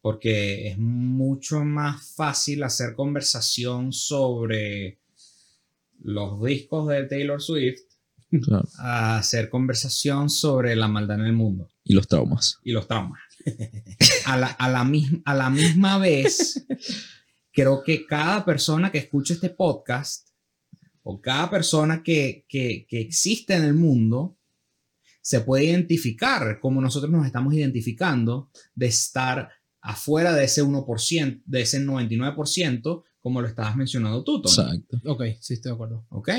Porque es mucho más fácil hacer conversación sobre los discos de Taylor Swift Claro. a hacer conversación sobre la maldad en el mundo Y los traumas. y los traumas. A la, a la, misma, a la misma vez, creo que cada persona que escucha este podcast o cada persona que, que, que existe en el mundo se puede identificar como nosotros nos estamos identificando de estar afuera de ese 1%, de ese 99%, como lo estabas mencionando tú, Tony. Exacto. Ok, sí, estoy de acuerdo. ¿Ok?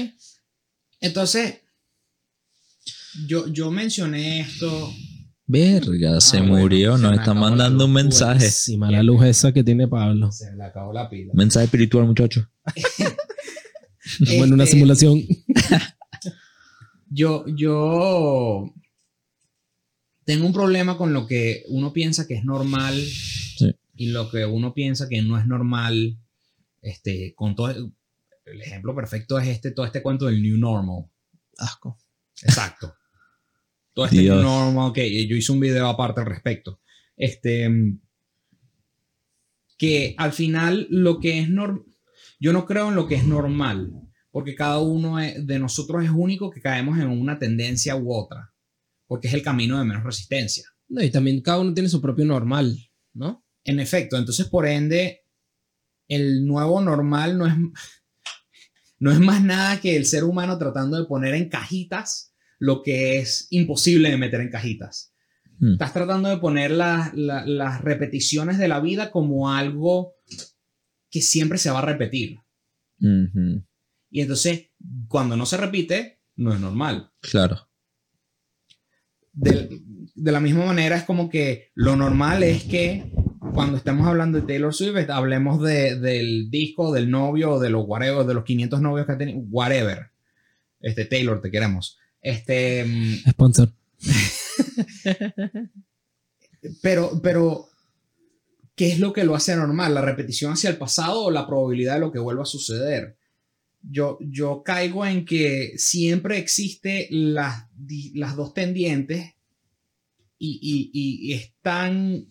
Entonces, yo, yo mencioné esto. Verga, se Ah, bueno, murió. se Nos están mandando un mensaje. Sí, mala luz esa que tiene Pablo. Se le acabó la pila. Mensaje espiritual, en una Este, simulación. Yo, yo tengo un problema con lo que uno piensa que es normal y lo que uno piensa que no es normal. Este, con todo el ejemplo perfecto es este, todo este cuento del new normal. Asco. Exacto. Todo este Dios. normal que yo hice un video aparte al respecto. Este, que al final lo que es normal, yo no creo en lo que es normal, porque cada uno es- de nosotros es único que caemos en una tendencia u otra, porque es el camino de menos resistencia. No, y también cada uno tiene su propio normal, ¿no? En efecto, entonces por ende, el nuevo normal no es, no es más nada que el ser humano tratando de poner en cajitas lo que es imposible de meter en cajitas. Hmm. Estás tratando de poner la- la- las repeticiones de la vida como algo que siempre se va a repetir. Ujú. Y entonces, cuando no se repite, no es normal. Claro. del- de la misma manera es como que lo normal es que cuando estemos hablando de Taylor Swift hablemos de, del disco, del novio, de los whatever, de los 500 novios que ha tenido, whatever. Este Taylor, te queremos. Este, mm, Sponsor. pero, pero, ¿qué es lo que lo hace normal? ¿La repetición hacia el pasado o la probabilidad de lo que vuelva a suceder? Yo, yo caigo en que siempre existe las, las dos tendientes y, y, y están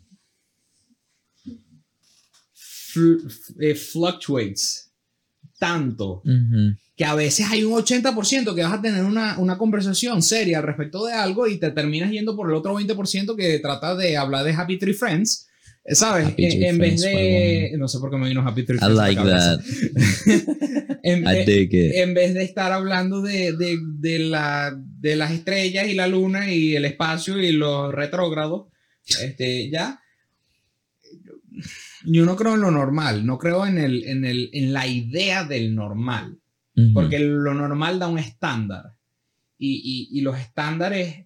fl- eh, fluctuates tanto. Que a veces hay un 80% que vas a tener una, una conversación seria al respecto de algo y te terminas yendo por el otro 20% que trata de hablar de Happy Tree Friends. eh, ¿Sabes? Happy En, vez de... No sé por qué me vino Happy Tree I Friends. la like that. en, I dig it. en vez de estar hablando de, de, de, la, de las estrellas y la luna y el espacio y los retrógrados, este, ya. Yo no creo en lo normal, no creo en, el, en, el, en la idea del normal. Porque lo normal da un estándar. Y, y- y los estándares.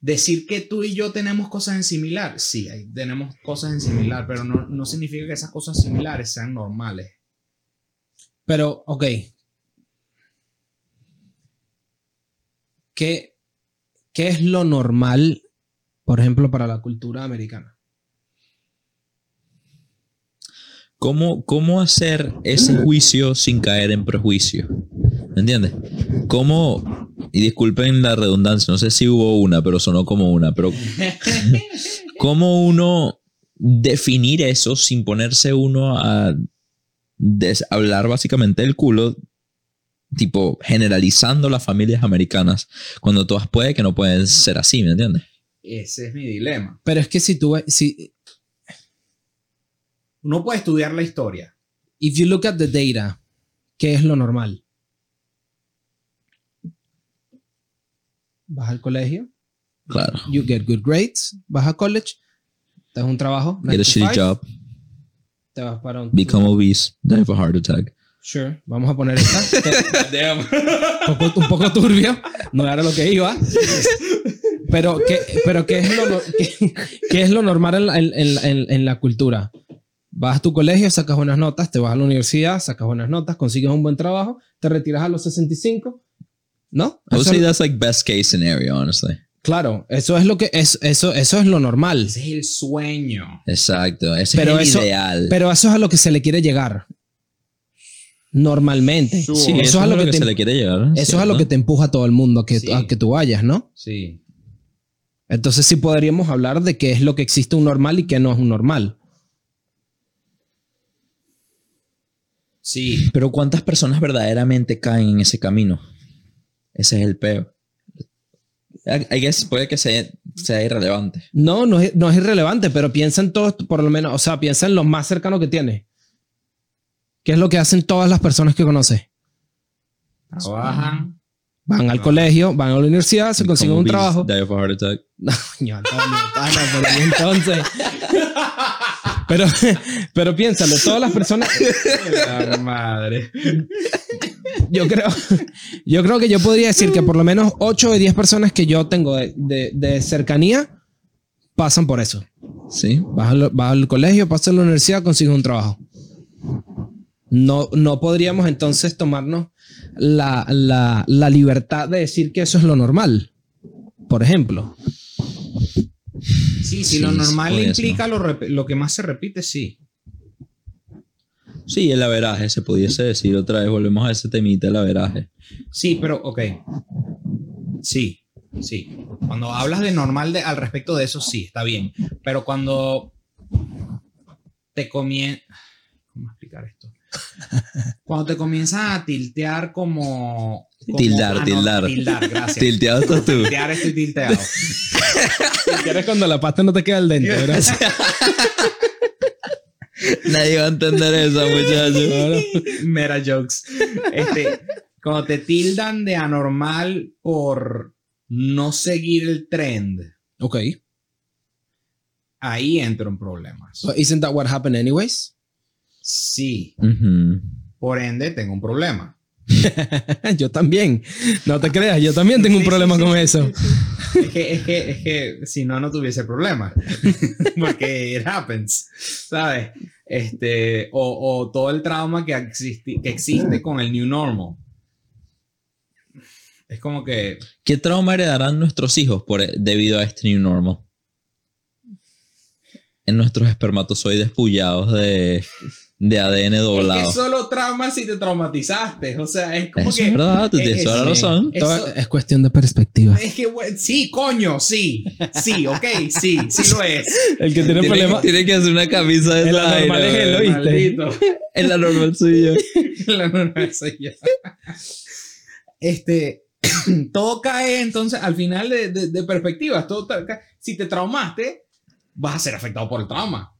Decir que tú y yo tenemos cosas en similar. Sí, tenemos cosas en similar, pero no, no significa que esas cosas similares sean normales. Pero, ok. ¿Qué, ¿Qué es lo normal, por ejemplo, para la cultura americana? ¿Cómo, ¿Cómo hacer ese juicio sin caer en prejuicio? ¿Me entiendes? ¿Cómo, y disculpen la redundancia, no sé si hubo una, pero sonó como una, pero ¿cómo uno definir eso sin ponerse uno a des- hablar básicamente del culo, tipo generalizando las familias americanas, cuando todas puede que no pueden ser así, ¿me entiendes? Ese es mi dilema. Pero es que si tú, si, Uno puede estudiar la historia. if you look at the data, ¿qué es lo normal? Vas al colegio, Claro. you get good grades, vas a college, te das un trabajo, Get a 9 to shitty 5, job, te vas para un become obese, die of a heart attack. Sure, vamos a poner esta. Que- un, poco, un poco turbio, no era lo que iba. Pero ¿qué, pero ¿qué, es, lo, qué, qué es lo normal en la, en- en- en- en la cultura? Vas a tu colegio, sacas buenas notas, te vas a la universidad, sacas buenas notas, consigues un buen trabajo, te retiras a los 65, ¿no? I would Eso- say that's like best case scenario, honestly. claro, eso es lo que es, eso, eso es lo normal. Ese es el sueño. Exacto. Ese Pero es el eso- ideal. Pero eso es a lo que se le quiere llegar. Normalmente. Sí, eso, eso es a lo que, te, se le quiere llegar. eso es a lo que te empuja a todo el mundo a que, Sí. a que tú vayas, ¿no? Sí. Entonces sí podríamos hablar de qué es lo que existe un normal y qué no es un normal. Sí. Pero ¿cuántas personas verdaderamente caen en ese camino? Ese es el peo. I guess puede que sea, sea irrelevante. No, no es, no es irrelevante, pero piensa en todos, por lo menos, o sea, piensa en lo más cercano que tienes. ¿Qué es lo que hacen todas las personas que conoces? Trabajan. Van al colegio, van a la universidad, se consiguen un trabajo. die of a heart attack. Coño, Antonio, pana, pero y entonces. Pero, pero piénsalo, todas las personas. La madre. Yo creo, yo creo que yo podría decir que por lo menos 8 de 10 personas que yo tengo de, de- de cercanía pasan por eso. Sí. Vas al, vas al colegio, pasas a la universidad, consigues un trabajo. No, no podríamos entonces tomarnos la, la- la libertad de decir que eso es lo normal. Por ejemplo. Sí, si Sí, lo normal implica lo, que más se repite, sí. Sí, el averaje se pudiese decir otra vez. Volvemos a ese temita, el averaje. Sí, pero, ok. Sí, sí. Cuando hablas de normal de, al respecto de eso, sí, está bien. Pero cuando te comienzas... ¿Cómo explicar esto? Cuando te comienzas a tiltear como... Tildar, ah, no, tildar. Tildar, gracias. Tilteado estás tú. Tiltear estoy tilteado. ¿Quieres cuando la pasta no te queda al dente, verdad? Nadie va a entender eso, muchachos. Mera jokes. Este, cuando te tildan de anormal por no seguir el trend, ok. ahí entro en problemas. But isn't that what happened anyways? Sí, Ujú. por ende tengo un problema. yo también. No te creas, yo también tengo un Sí, sí, problema sí, con sí, eso. Es que, es que, es que si no, no tuviese problema. Porque it happens, ¿sabes? Este, o, o todo el trauma que, existi- que existe con el new normal. Es como que ¿Qué trauma heredarán nuestros hijos por, debido a este new normal? En nuestros espermatozoides pullados de, de ADN Es doblado. que solo trauma si te traumatizaste. O sea, es como Eso que. es verdad, tú es- tienes toda la es- razón. Eso- Todo es cuestión de perspectiva. Es que, sí, coño, sí. Sí, ok, sí, sí lo es. El que tiene Tiene, problema. tiene que hacer una camisa de En la normal es él. ¿oíste? En la normal soy yo. La normal soy yo. Este. Todo cae entonces al final de, de- de perspectivas. Todo si te traumaste, vas a ser afectado por el trauma.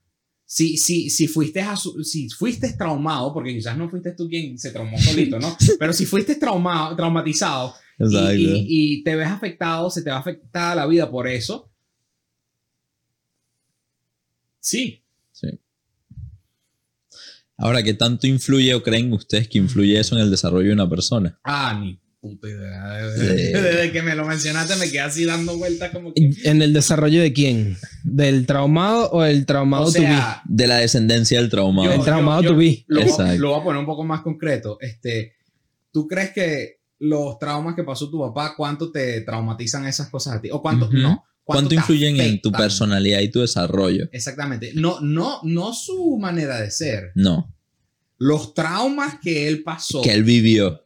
Si, si, si, fuiste si fuiste traumado, porque quizás no fuiste tú quien se traumó solito, ¿no? Pero si fuiste traumado, traumatizado y, y- y te ves afectado, se te va a afectar la vida por eso. Sí. Ahora, ¿qué tanto influye o creen ustedes que influye eso en el desarrollo de una persona? Ah, ni puta idea. Desde, desde que me lo mencionaste me quedé así dando vueltas como que... ¿En el desarrollo de quién? ¿Del traumado o el traumado O sea, De la descendencia del traumado. El traumado yo- be. Lo, voy a- Exacto. lo voy a poner un poco más concreto. Este, ¿Tú crees que los traumas que pasó tu papá, cuánto te traumatizan esas cosas a ti? ¿O cuánto no? ¿Cuánto influyen en tu personalidad y tu desarrollo? Exactamente. No, no, no su manera de ser. No, Los traumas que él pasó. que él vivió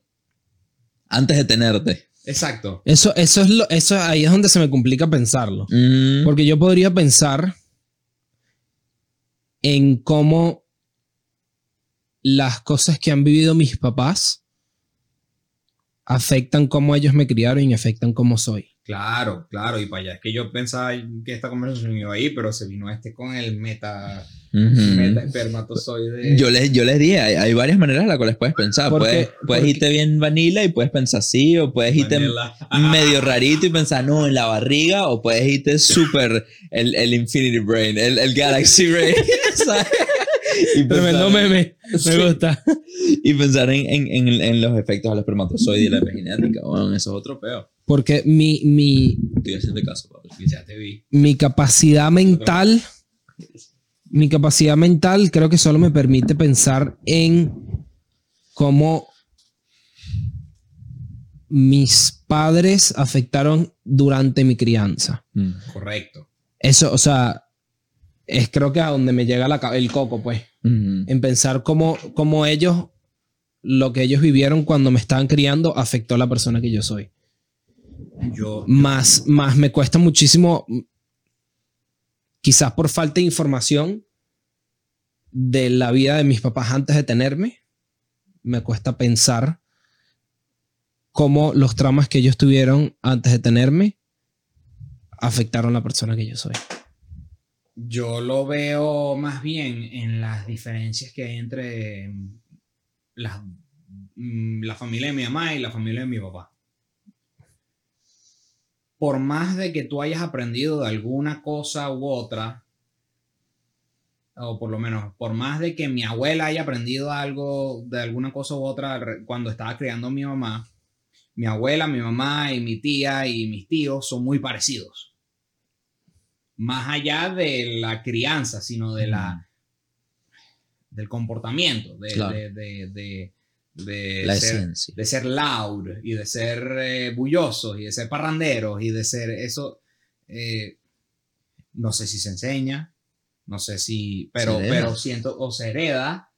antes de tenerte. Exacto. Eso, eso es lo, eso ahí es donde se me complica pensarlo. Mm, Porque yo podría pensar en cómo las cosas que han vivido mis papás afectan cómo ellos me criaron y afectan cómo soy. Claro, claro. Y para allá. Es que yo pensaba que esta conversación iba ahí, pero se vino este con el meta, meta espermatozoide. Yo les, yo les dije, hay, hay varias maneras en las cuales puedes pensar. Porque- Puedes, puedes irte bien vanilla y puedes pensar así, o puedes irte Vanilla. medio rarito y pensar, no, en la barriga, o puedes irte súper el, el Infinity Brain, el, el Galaxy Brain. ¿sabes? y Tremendo meme. Me gusta. y pensar en, en, en, en los efectos del espermatozoide y la epigenética. Bueno, eso es otro peo. Porque mi, mi, Estoy haciendo caso, Pablo. Ya te vi. mi capacidad mental, mi capacidad mental creo que solo me permite pensar en cómo mis padres afectaron durante mi crianza. Mm. Correcto. Eso, o sea, es creo que a donde me llega la el coco, pues, Mm. en pensar cómo, cómo ellos, lo que ellos vivieron cuando me estaban criando, afectó a la persona que yo soy. Yo, Más, más me cuesta muchísimo, quizás por falta de información de la vida de mis papás antes de tenerme, me cuesta pensar cómo los traumas que ellos tuvieron antes de tenerme afectaron a la persona que yo soy. yo lo veo más bien en las diferencias que hay entre mm, las- mm, la familia de mi mamá y la familia de mi papá. Por más de que tú hayas aprendido de alguna cosa u otra, o por lo menos, por más de que mi abuela haya aprendido algo de alguna cosa u otra cuando estaba criando a mi mamá, mi abuela, mi mamá y mi tía y mis tíos son muy parecidos. Más allá de la crianza, sino de la del comportamiento, de, Claro. de, de, de- La ser, esencia. de ser loud y de ser eh, bullosos y de ser parranderos y de ser eso. eh, no sé si se enseña, no sé si, pero, pero siento, o se hereda,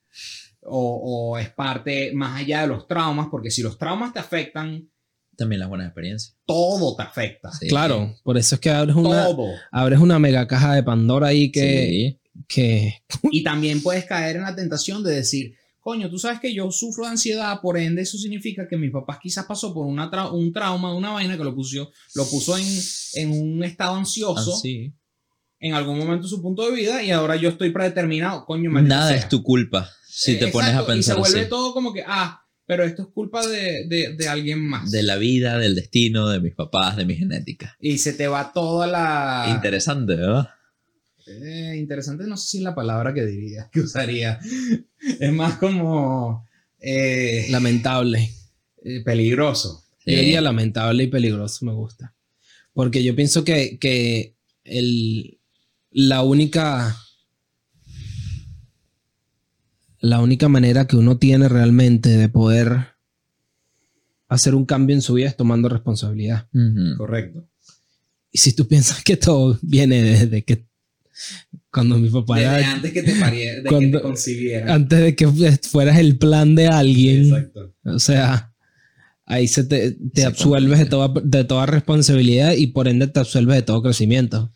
o, o es parte más allá de los traumas, porque si los traumas te afectan, También las buenas experiencias. todo te afecta. Sí. Claro, por eso es que abres una, Todo. abres una mega caja de Pandora ahí que, Sí. que Y también puedes caer en la tentación de decir, coño, tú sabes que yo sufro de ansiedad, por ende eso significa que mi papá quizás pasó por una tra- un trauma, una vaina que lo puso, lo puso en, en un estado ansioso Así. en algún momento su punto de vida y ahora yo estoy predeterminado, coño, Nada sea. es tu culpa si Eh, te pones a pensar Y se vuelve así. todo como que, ah, pero esto es culpa de, de, de alguien más. De la vida, del destino, de mis papás, de mi genética. Y se te va toda la... Interesante, ¿verdad? Eh, interesante, no sé si es la palabra que diría, que usaría. Es más como eh, lamentable. eh, peligroso. Yo diría lamentable y peligroso, me gusta. Porque yo pienso que, que el, la única. La única manera que uno tiene realmente de poder hacer un cambio en su vida es tomando responsabilidad. Correcto. Y si tú piensas que todo viene desde que cuando mi papá Desde era- antes que te pariera, de que Cuando- te concibieran. antes de que fueras el plan de alguien, Exacto. o sea, ahí se te, te Se absuelves de toda, de toda responsabilidad y por ende te absuelves de todo crecimiento.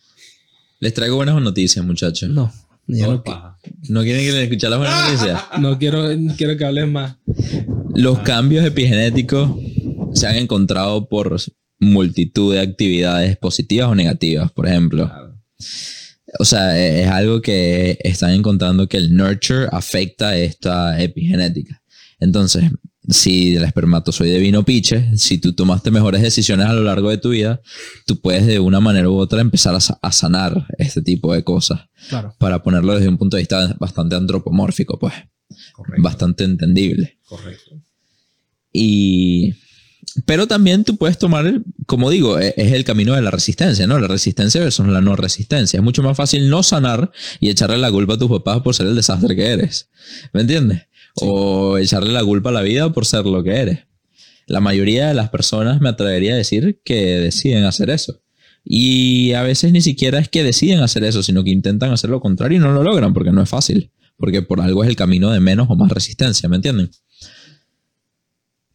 Les traigo buenas noticias, muchachos. No, ya no, qui- paja. ¿No quieren que les escuchen las buenas noticias? no quiero, quiero que hables más. Los cambios epigenéticos se han encontrado por multitud de actividades positivas o negativas, por ejemplo. Claro. O sea, e- es algo que están encontrando que el nurture afecta esta epigenética. Entonces, si el espermatozoide vino piche, si tú tomaste mejores decisiones a lo largo de tu vida, tú puedes de una manera u otra empezar a, sa- a sanar este tipo de cosas. Claro. Para ponerlo desde un punto de vista bastante antropomórfico, pues, Correcto. bastante entendible. Correcto. Y. Pero también tú puedes tomar, como digo, e- es el camino de la resistencia, ¿no? La resistencia versus la no resistencia. Es mucho más fácil no sanar y echarle la culpa a tus papás por ser el desastre que eres. ¿Me entiendes? O echarle la culpa a la vida por ser lo que eres. La mayoría de las personas me atrevería a decir que deciden hacer eso. Y a veces ni siquiera es que deciden hacer eso, sino que intentan hacer lo contrario y no lo logran porque no es fácil. Porque por algo es el camino de menos o más resistencia, ¿me entienden?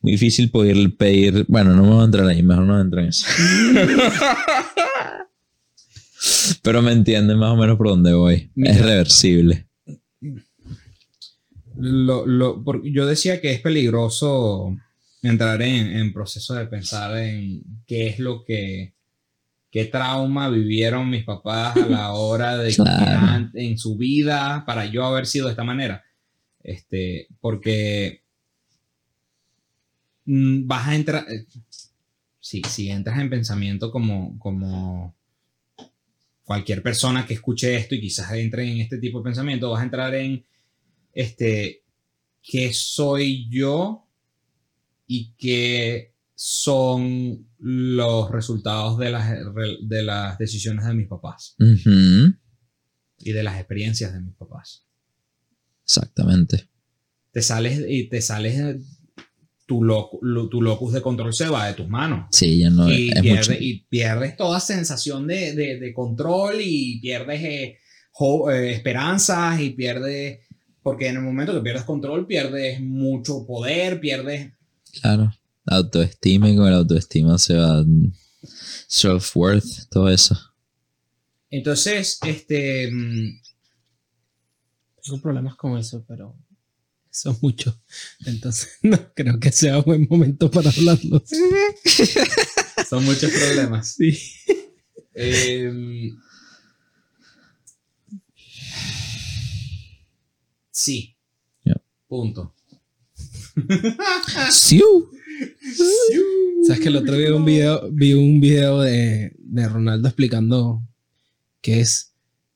Muy difícil poder pedir. Bueno, no me voy a entrar ahí, mejor no entro en eso. Pero me entienden más o menos por dónde voy. Mira. Es reversible. Lo, lo- yo decía que es peligroso entrar en, en proceso de pensar en qué es lo que, qué trauma vivieron mis papás a la hora de que Claro. en su vida para yo haber sido de esta manera. Este, porque vas a entrar, eh, si, si entras en pensamiento como, como cualquier persona que escuche esto y quizás entre en este tipo de pensamiento, vas a entrar en, este, qué soy yo y qué son los resultados de las, de las decisiones de mis papás y de las experiencias de mis papás. Exactamente. Te sales y te sales tu, locu- lo- tu locus de control se va de tus manos. Sí, ya no y, es pierde- mucho. y pierdes toda sensación de, de- de control y pierdes eh, ho- eh, esperanzas y pierdes, porque en el momento que pierdes control pierdes mucho poder, pierdes... Claro. La autoestima y con la autoestima se va self-worth, todo eso. Entonces, este... mm, Tengo problemas con eso, pero son muchos. Entonces, no creo que sea buen momento para hablarlos. son muchos problemas. Sí. Em, sí. Punto. Siu. Sabes que el otro día vi un video, vi un video de, de Ronaldo explicando que es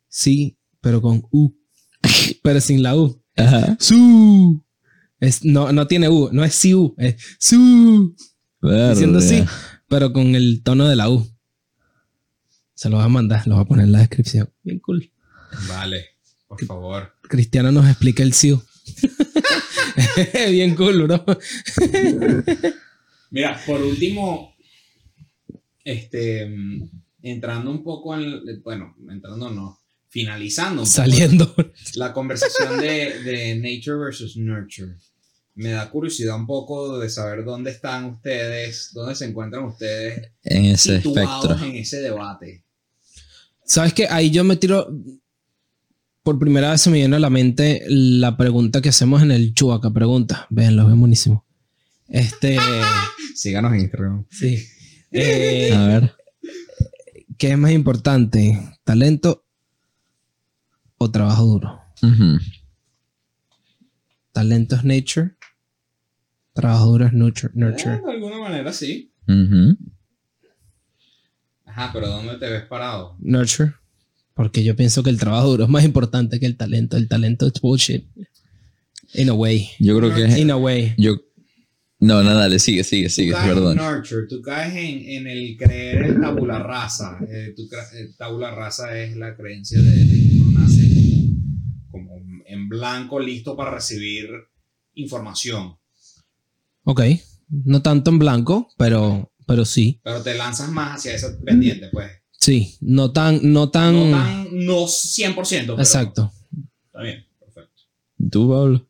sí, pero con U. Pero sin la U. Ajá. Su. Es, no, no tiene U, no es si U, es su. Diciendo sí, pero con el tono de la U. Se lo voy a mandar, lo voy a poner en la descripción. Bien cool. Vale, por favor. Cristiano nos explica el SIU. Bien cool, bro. Mira, por último, este, mm, entrando un poco en, bueno, entrando no, finalizando Saliendo. la conversación de, de nature versus nurture. Me da curiosidad un poco de saber dónde están ustedes, dónde se encuentran ustedes En ese situados espectro. en ese debate. ¿Sabes qué? Ahí yo me tiro. Por primera vez se me viene a la mente la pregunta que hacemos en el Chubaca Pregunta. Ven, lo ven buenísimo. Este. Síganos en Instagram. sí. Eh, A ver. ¿Qué es más importante? ¿Talento o trabajo duro? Ujú. Talento es nature. Trabajo duro es nurture. nurture. Eh, de alguna manera sí. Ajá, pero ¿dónde te ves parado? Nurture. Porque yo pienso que el trabajo duro es más importante que el talento. El talento es bullshit. In a way. Yo creo que In a way. yo no, no, dale, sigue, sigue, sigue, perdón. en nurture, tú caes en, en el creer el tabula rasa. Eh, cre- el tabula rasa es la creencia de, como, en blanco, listo para recibir información. Ok. No tanto en blanco, pero, pero sí. Pero te lanzas más hacia ese pendiente, pues. Sí. No tan, no tan. No tan, no 100%. Pero exacto. Está bien, perfecto. ¿Tú, Pablo?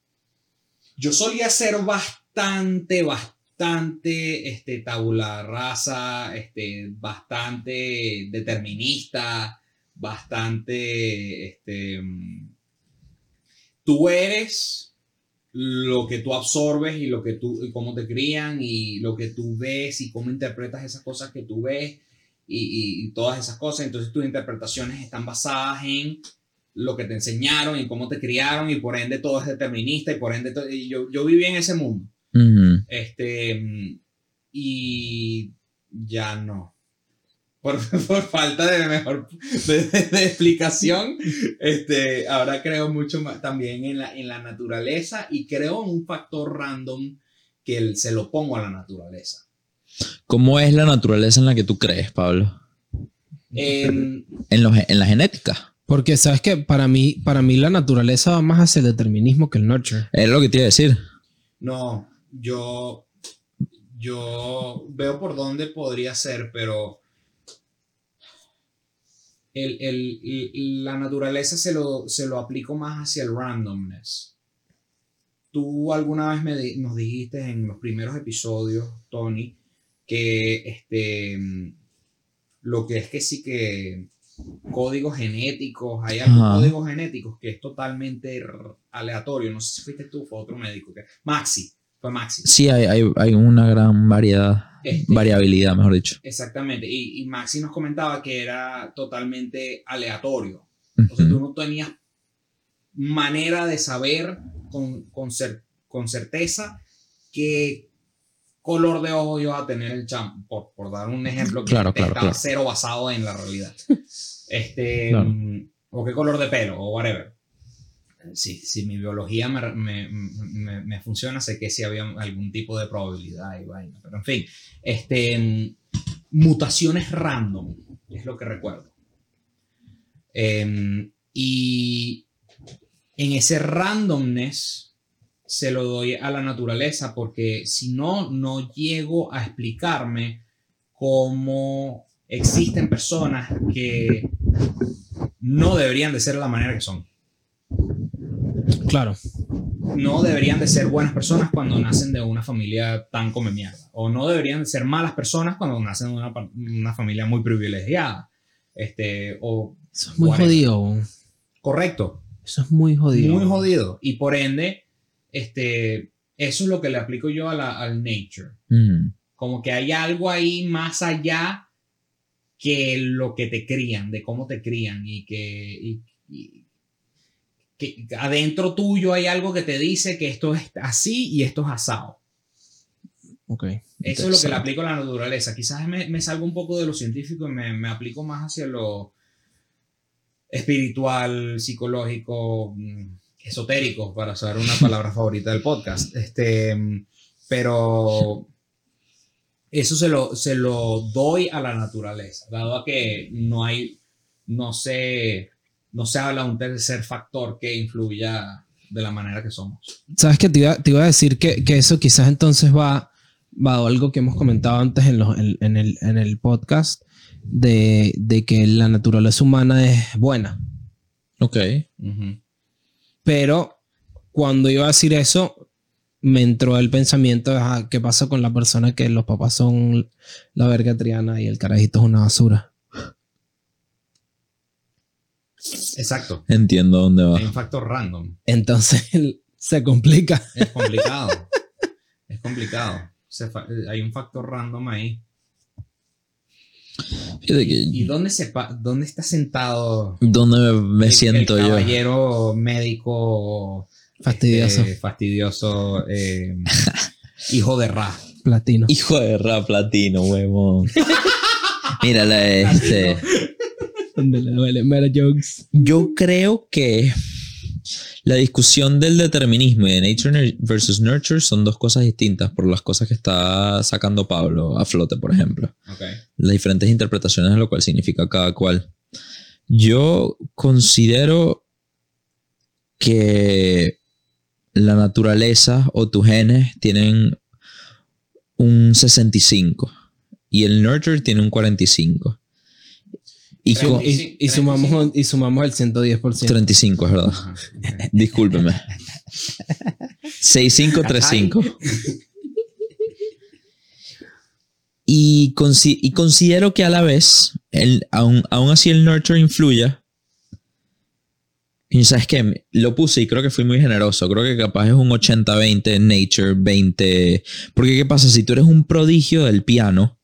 Yo solía ser bastante, bastante este, tabula rasa, este, bastante determinista, bastante, este, tú eres lo que tú absorbes y lo que tú, y cómo te crían y lo que tú ves y cómo interpretas esas cosas que tú ves y, y- y todas esas cosas. Entonces tus interpretaciones están basadas en lo que te enseñaron y cómo te criaron y por ende todo es determinista y por ende todo- y yo, yo viví en ese mundo. Ujú. Este, mm, y ya no. Por, por falta de mejor de, de- de explicación, este, ahora creo mucho más también en la, en la naturaleza y creo en un factor random que el- se lo pongo a la naturaleza. ¿Cómo es la naturaleza en la que tú crees, Pablo? En- En, los, en la genética. Porque sabes que para mí, para mí la naturaleza va más hacia el determinismo que el nurture. Es lo que te iba a decir. no, yo, yo veo por dónde podría ser, pero el- el- el- la naturaleza se lo, se lo aplico más hacia el randomness. Tú alguna vez me di- nos dijiste en los primeros episodios, Tony, que este, lo que es que sí que códigos genéticos, hay algunos Ajá. códigos genéticos que es totalmente aleatorio. No sé si fuiste tú, fue otro médico. Que, Maxi, fue. Sí, hay, hay, hay una gran variedad, Este, variabilidad, mejor dicho. Exactamente. Y, y Maxi nos comentaba que era totalmente aleatorio. O sea, tú no tenías manera de saber con, con, cer- con certeza qué color de ojo iba a tener el champ, por, por dar un ejemplo que Claro, claro, estaba claro. cero basado en la realidad. Este, mm, o qué color de pelo, o whatever. Si, si mi biología me, me, funciona, sé que sí había algún tipo de probabilidad y vaina. Pero en fin, este, mutaciones random es lo que recuerdo. Em, y en ese randomness se lo doy a la naturaleza porque si no, no llego a explicarme cómo existen personas que no deberían de ser de la manera que son. Claro. No deberían de ser buenas personas cuando nacen de una familia tan come mierda. O no deberían de ser malas personas cuando nacen de una, una familia muy privilegiada. Este, o Eso es muy jodido. correcto, Eso es muy jodido. muy jodido. Y por ende, este, eso es lo que le aplico yo a la, al nature. Mm. Como que hay algo ahí más allá que lo que te crían, de cómo te crían y que, y- y- que adentro tuyo hay algo que te dice que esto es así y esto es asado. Ok. Eso es lo que le aplico a la naturaleza. Quizás me, me salgo un poco de lo científico y me, me aplico más hacia lo espiritual, psicológico, mm, esotérico, para usar una palabra favorita del podcast. Este, pero eso se lo, se lo doy a la naturaleza, dado a que no hay, no se, no se habla de un tercer factor que influya de la manera que somos. Sabes que te iba, te iba a decir que, que eso quizás entonces va, va a algo que hemos comentado antes en, los- en- en el, en el podcast de, de que la naturaleza humana es buena. Ok. Pero cuando iba a decir eso, me entró el pensamiento de "Ah, qué pasa con la persona que los papás son la verga triana y el carajito es una basura. Exacto. Entiendo dónde va. Hay un factor random. Entonces se complica. Es complicado. es complicado. Se fa- hay un factor random ahí. ¿Y dónde, se dónde está sentado ¿Dónde me, me el- siento el yo? caballero médico Fastidioso. este, fastidioso eh, hijo de Ra? Platino. Hijo de rap latino, huevón. Mírala, este. Donde le duele mera jokes. Yo creo que la discusión del determinismo y de nature versus nurture son dos cosas distintas por las cosas que está sacando Pablo a flote, por ejemplo. Okay. Las diferentes interpretaciones de lo cual significa cada cual. Yo considero que la naturaleza o tus genes tienen un 65 y el nurture tiene un 45. Y Y, y sumamos, y sumamos el 110%. 35, es verdad. Discúlpeme. 6535. Y, consi- y considero que a la vez, el, aún, aún así el nurture influya. Y sabes qué, lo puse y creo que fui muy generoso. Creo que capaz es un 80-20 nature, 20. Porque ¿qué pasa? Si tú eres un prodigio del piano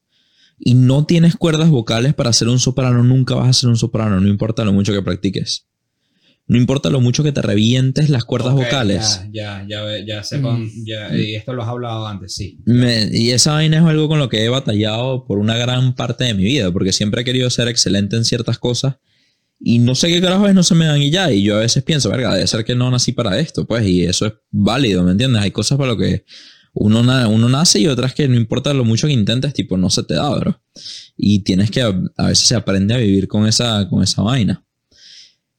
y no tienes cuerdas vocales para ser un soprano, nunca vas a ser un soprano, no importa lo mucho que practiques. No importa lo mucho que te revientes las cuerdas Ok, vocales. Ya, ya, ya, ya sepan, ya, y esto lo has hablado antes, sí. Me- y esa vaina es algo con lo que he batallado por una gran parte de mi vida, porque siempre he querido ser excelente en ciertas cosas y no sé qué carajos no se me dan y ya. Y yo a veces pienso, verga, debe ser que no nací para esto, pues, y eso es válido, ¿me entiendes? Hay cosas para lo que uno, na- uno nace y otras que no importa lo mucho que intentes, tipo, no se te da, bro. Y tienes que, a, a veces se aprende a vivir con esa, con esa vaina.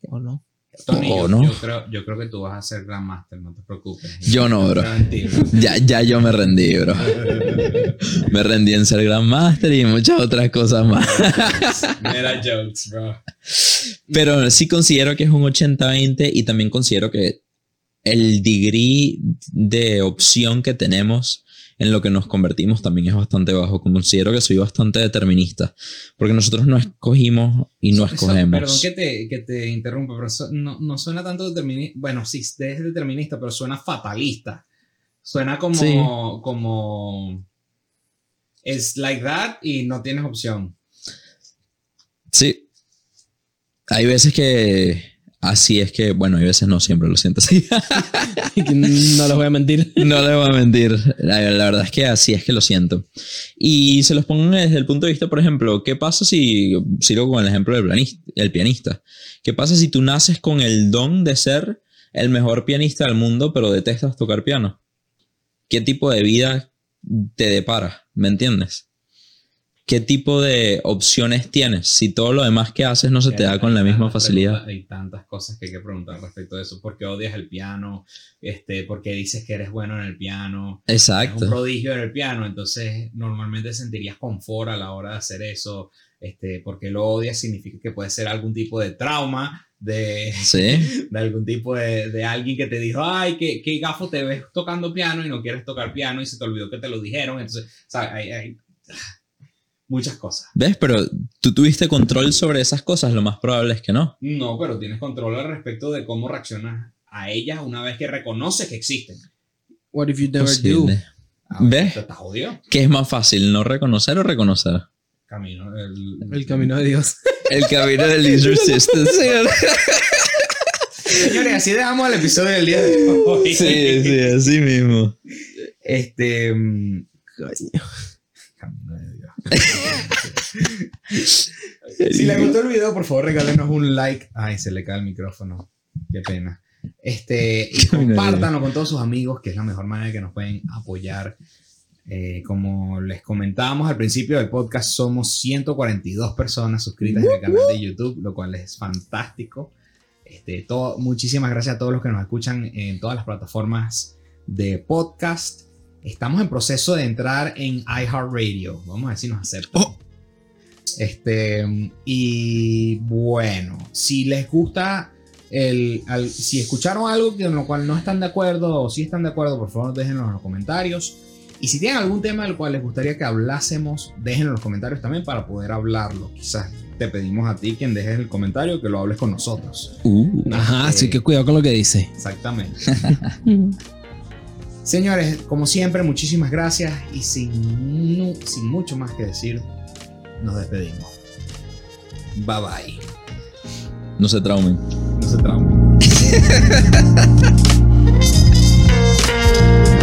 ¿O no? Tony, O yo, no. yo creo, yo creo que tú vas a ser Grandmaster, no te preocupes. Yo no, bro. Ya, ya yo me rendí, bro. Me rendí en ser Grandmaster y muchas otras cosas más. Mera jokes, bro. Pero sí considero que es un 80-20 y también considero que el degree de opción que tenemos en lo que nos convertimos también es bastante bajo. Considero que soy bastante determinista, porque nosotros no escogimos y no Eso- escogemos. perdón que te, que te interrumpa, pero eso no, no suena tanto determinista. Bueno, sí, es determinista, pero suena fatalista. Suena como, Sí. como. Es like that y no tienes opción. Sí. Hay veces que así es que, bueno, hay veces no, siempre lo siento así. no les voy a mentir. No le voy a mentir. La, la verdad es que así es que lo siento. Y se los pongo desde el punto de vista, por ejemplo, ¿qué pasa si, sigo con el ejemplo del pianista, el pianista? ¿Qué pasa si tú naces con el don de ser el mejor pianista del mundo, pero detestas tocar piano. ¿Qué tipo de vida te depara? ¿Me entiendes? ¿Qué tipo de opciones tienes si todo lo demás que haces no se te da con la misma facilidad? Hay tantas cosas que hay que preguntar respecto a eso. ¿Por qué odias el piano? Este, ¿Por qué dices que eres bueno en el piano? Eres un Exacto. prodigio en el piano, entonces normalmente sentirías confort a la hora de hacer eso. Este, porque lo odias significa que puede ser algún tipo de trauma, de, Sí. de algún tipo de, de alguien que te dijo, ay, qué, qué gafo te ves tocando piano y no quieres tocar piano y se te olvidó que te lo dijeron. Entonces, ¿sabes? Hay, hay muchas cosas. ¿Ves? Pero tú tuviste control sobre esas cosas, lo más probable es que no. No, pero tienes control al respecto de cómo reaccionas a ellas una vez que reconoces que existen. What if you never do? Posible. Ah, ¿Ves? Te estás jodido. ¿Qué es más fácil, no reconocer o reconocer? Camino. El, El camino de Dios. El camino del resistance. Señores, así dejamos el episodio del día de hoy. Sí, sí, así mismo. Este. mm, Dios. Si les gustó el video, por favor, regálenos un like. Ay, se le cae el micrófono. Qué pena. Este, y compártanlo con todos sus amigos, que es la mejor manera que nos pueden apoyar. Eh, como les comentábamos al principio del podcast, somos 142 personas suscritas en el canal de YouTube, lo cual es fantástico. Este, todo, muchísimas gracias a todos los que nos escuchan en todas las plataformas de podcast. Estamos en proceso de entrar en iHeartRadio. Vamos a ver si nos aceptan. Oh. Este, y bueno, si les gusta el, al- si escucharon algo con lo cual no están de acuerdo o si están de acuerdo, por favor déjenlo en los comentarios. Y si tienen algún tema del cual les gustaría que hablásemos, déjenlo en los comentarios también para poder hablarlo. Quizás te pedimos a ti quien dejes el comentario que lo hables con nosotros. Uh, Ajá, Este, así que cuidado con lo que dice. Exactamente. Señores, como siempre, muchísimas gracias y sin, sin mucho más que decir, nos despedimos. Bye bye. No se traumen. No se traumen.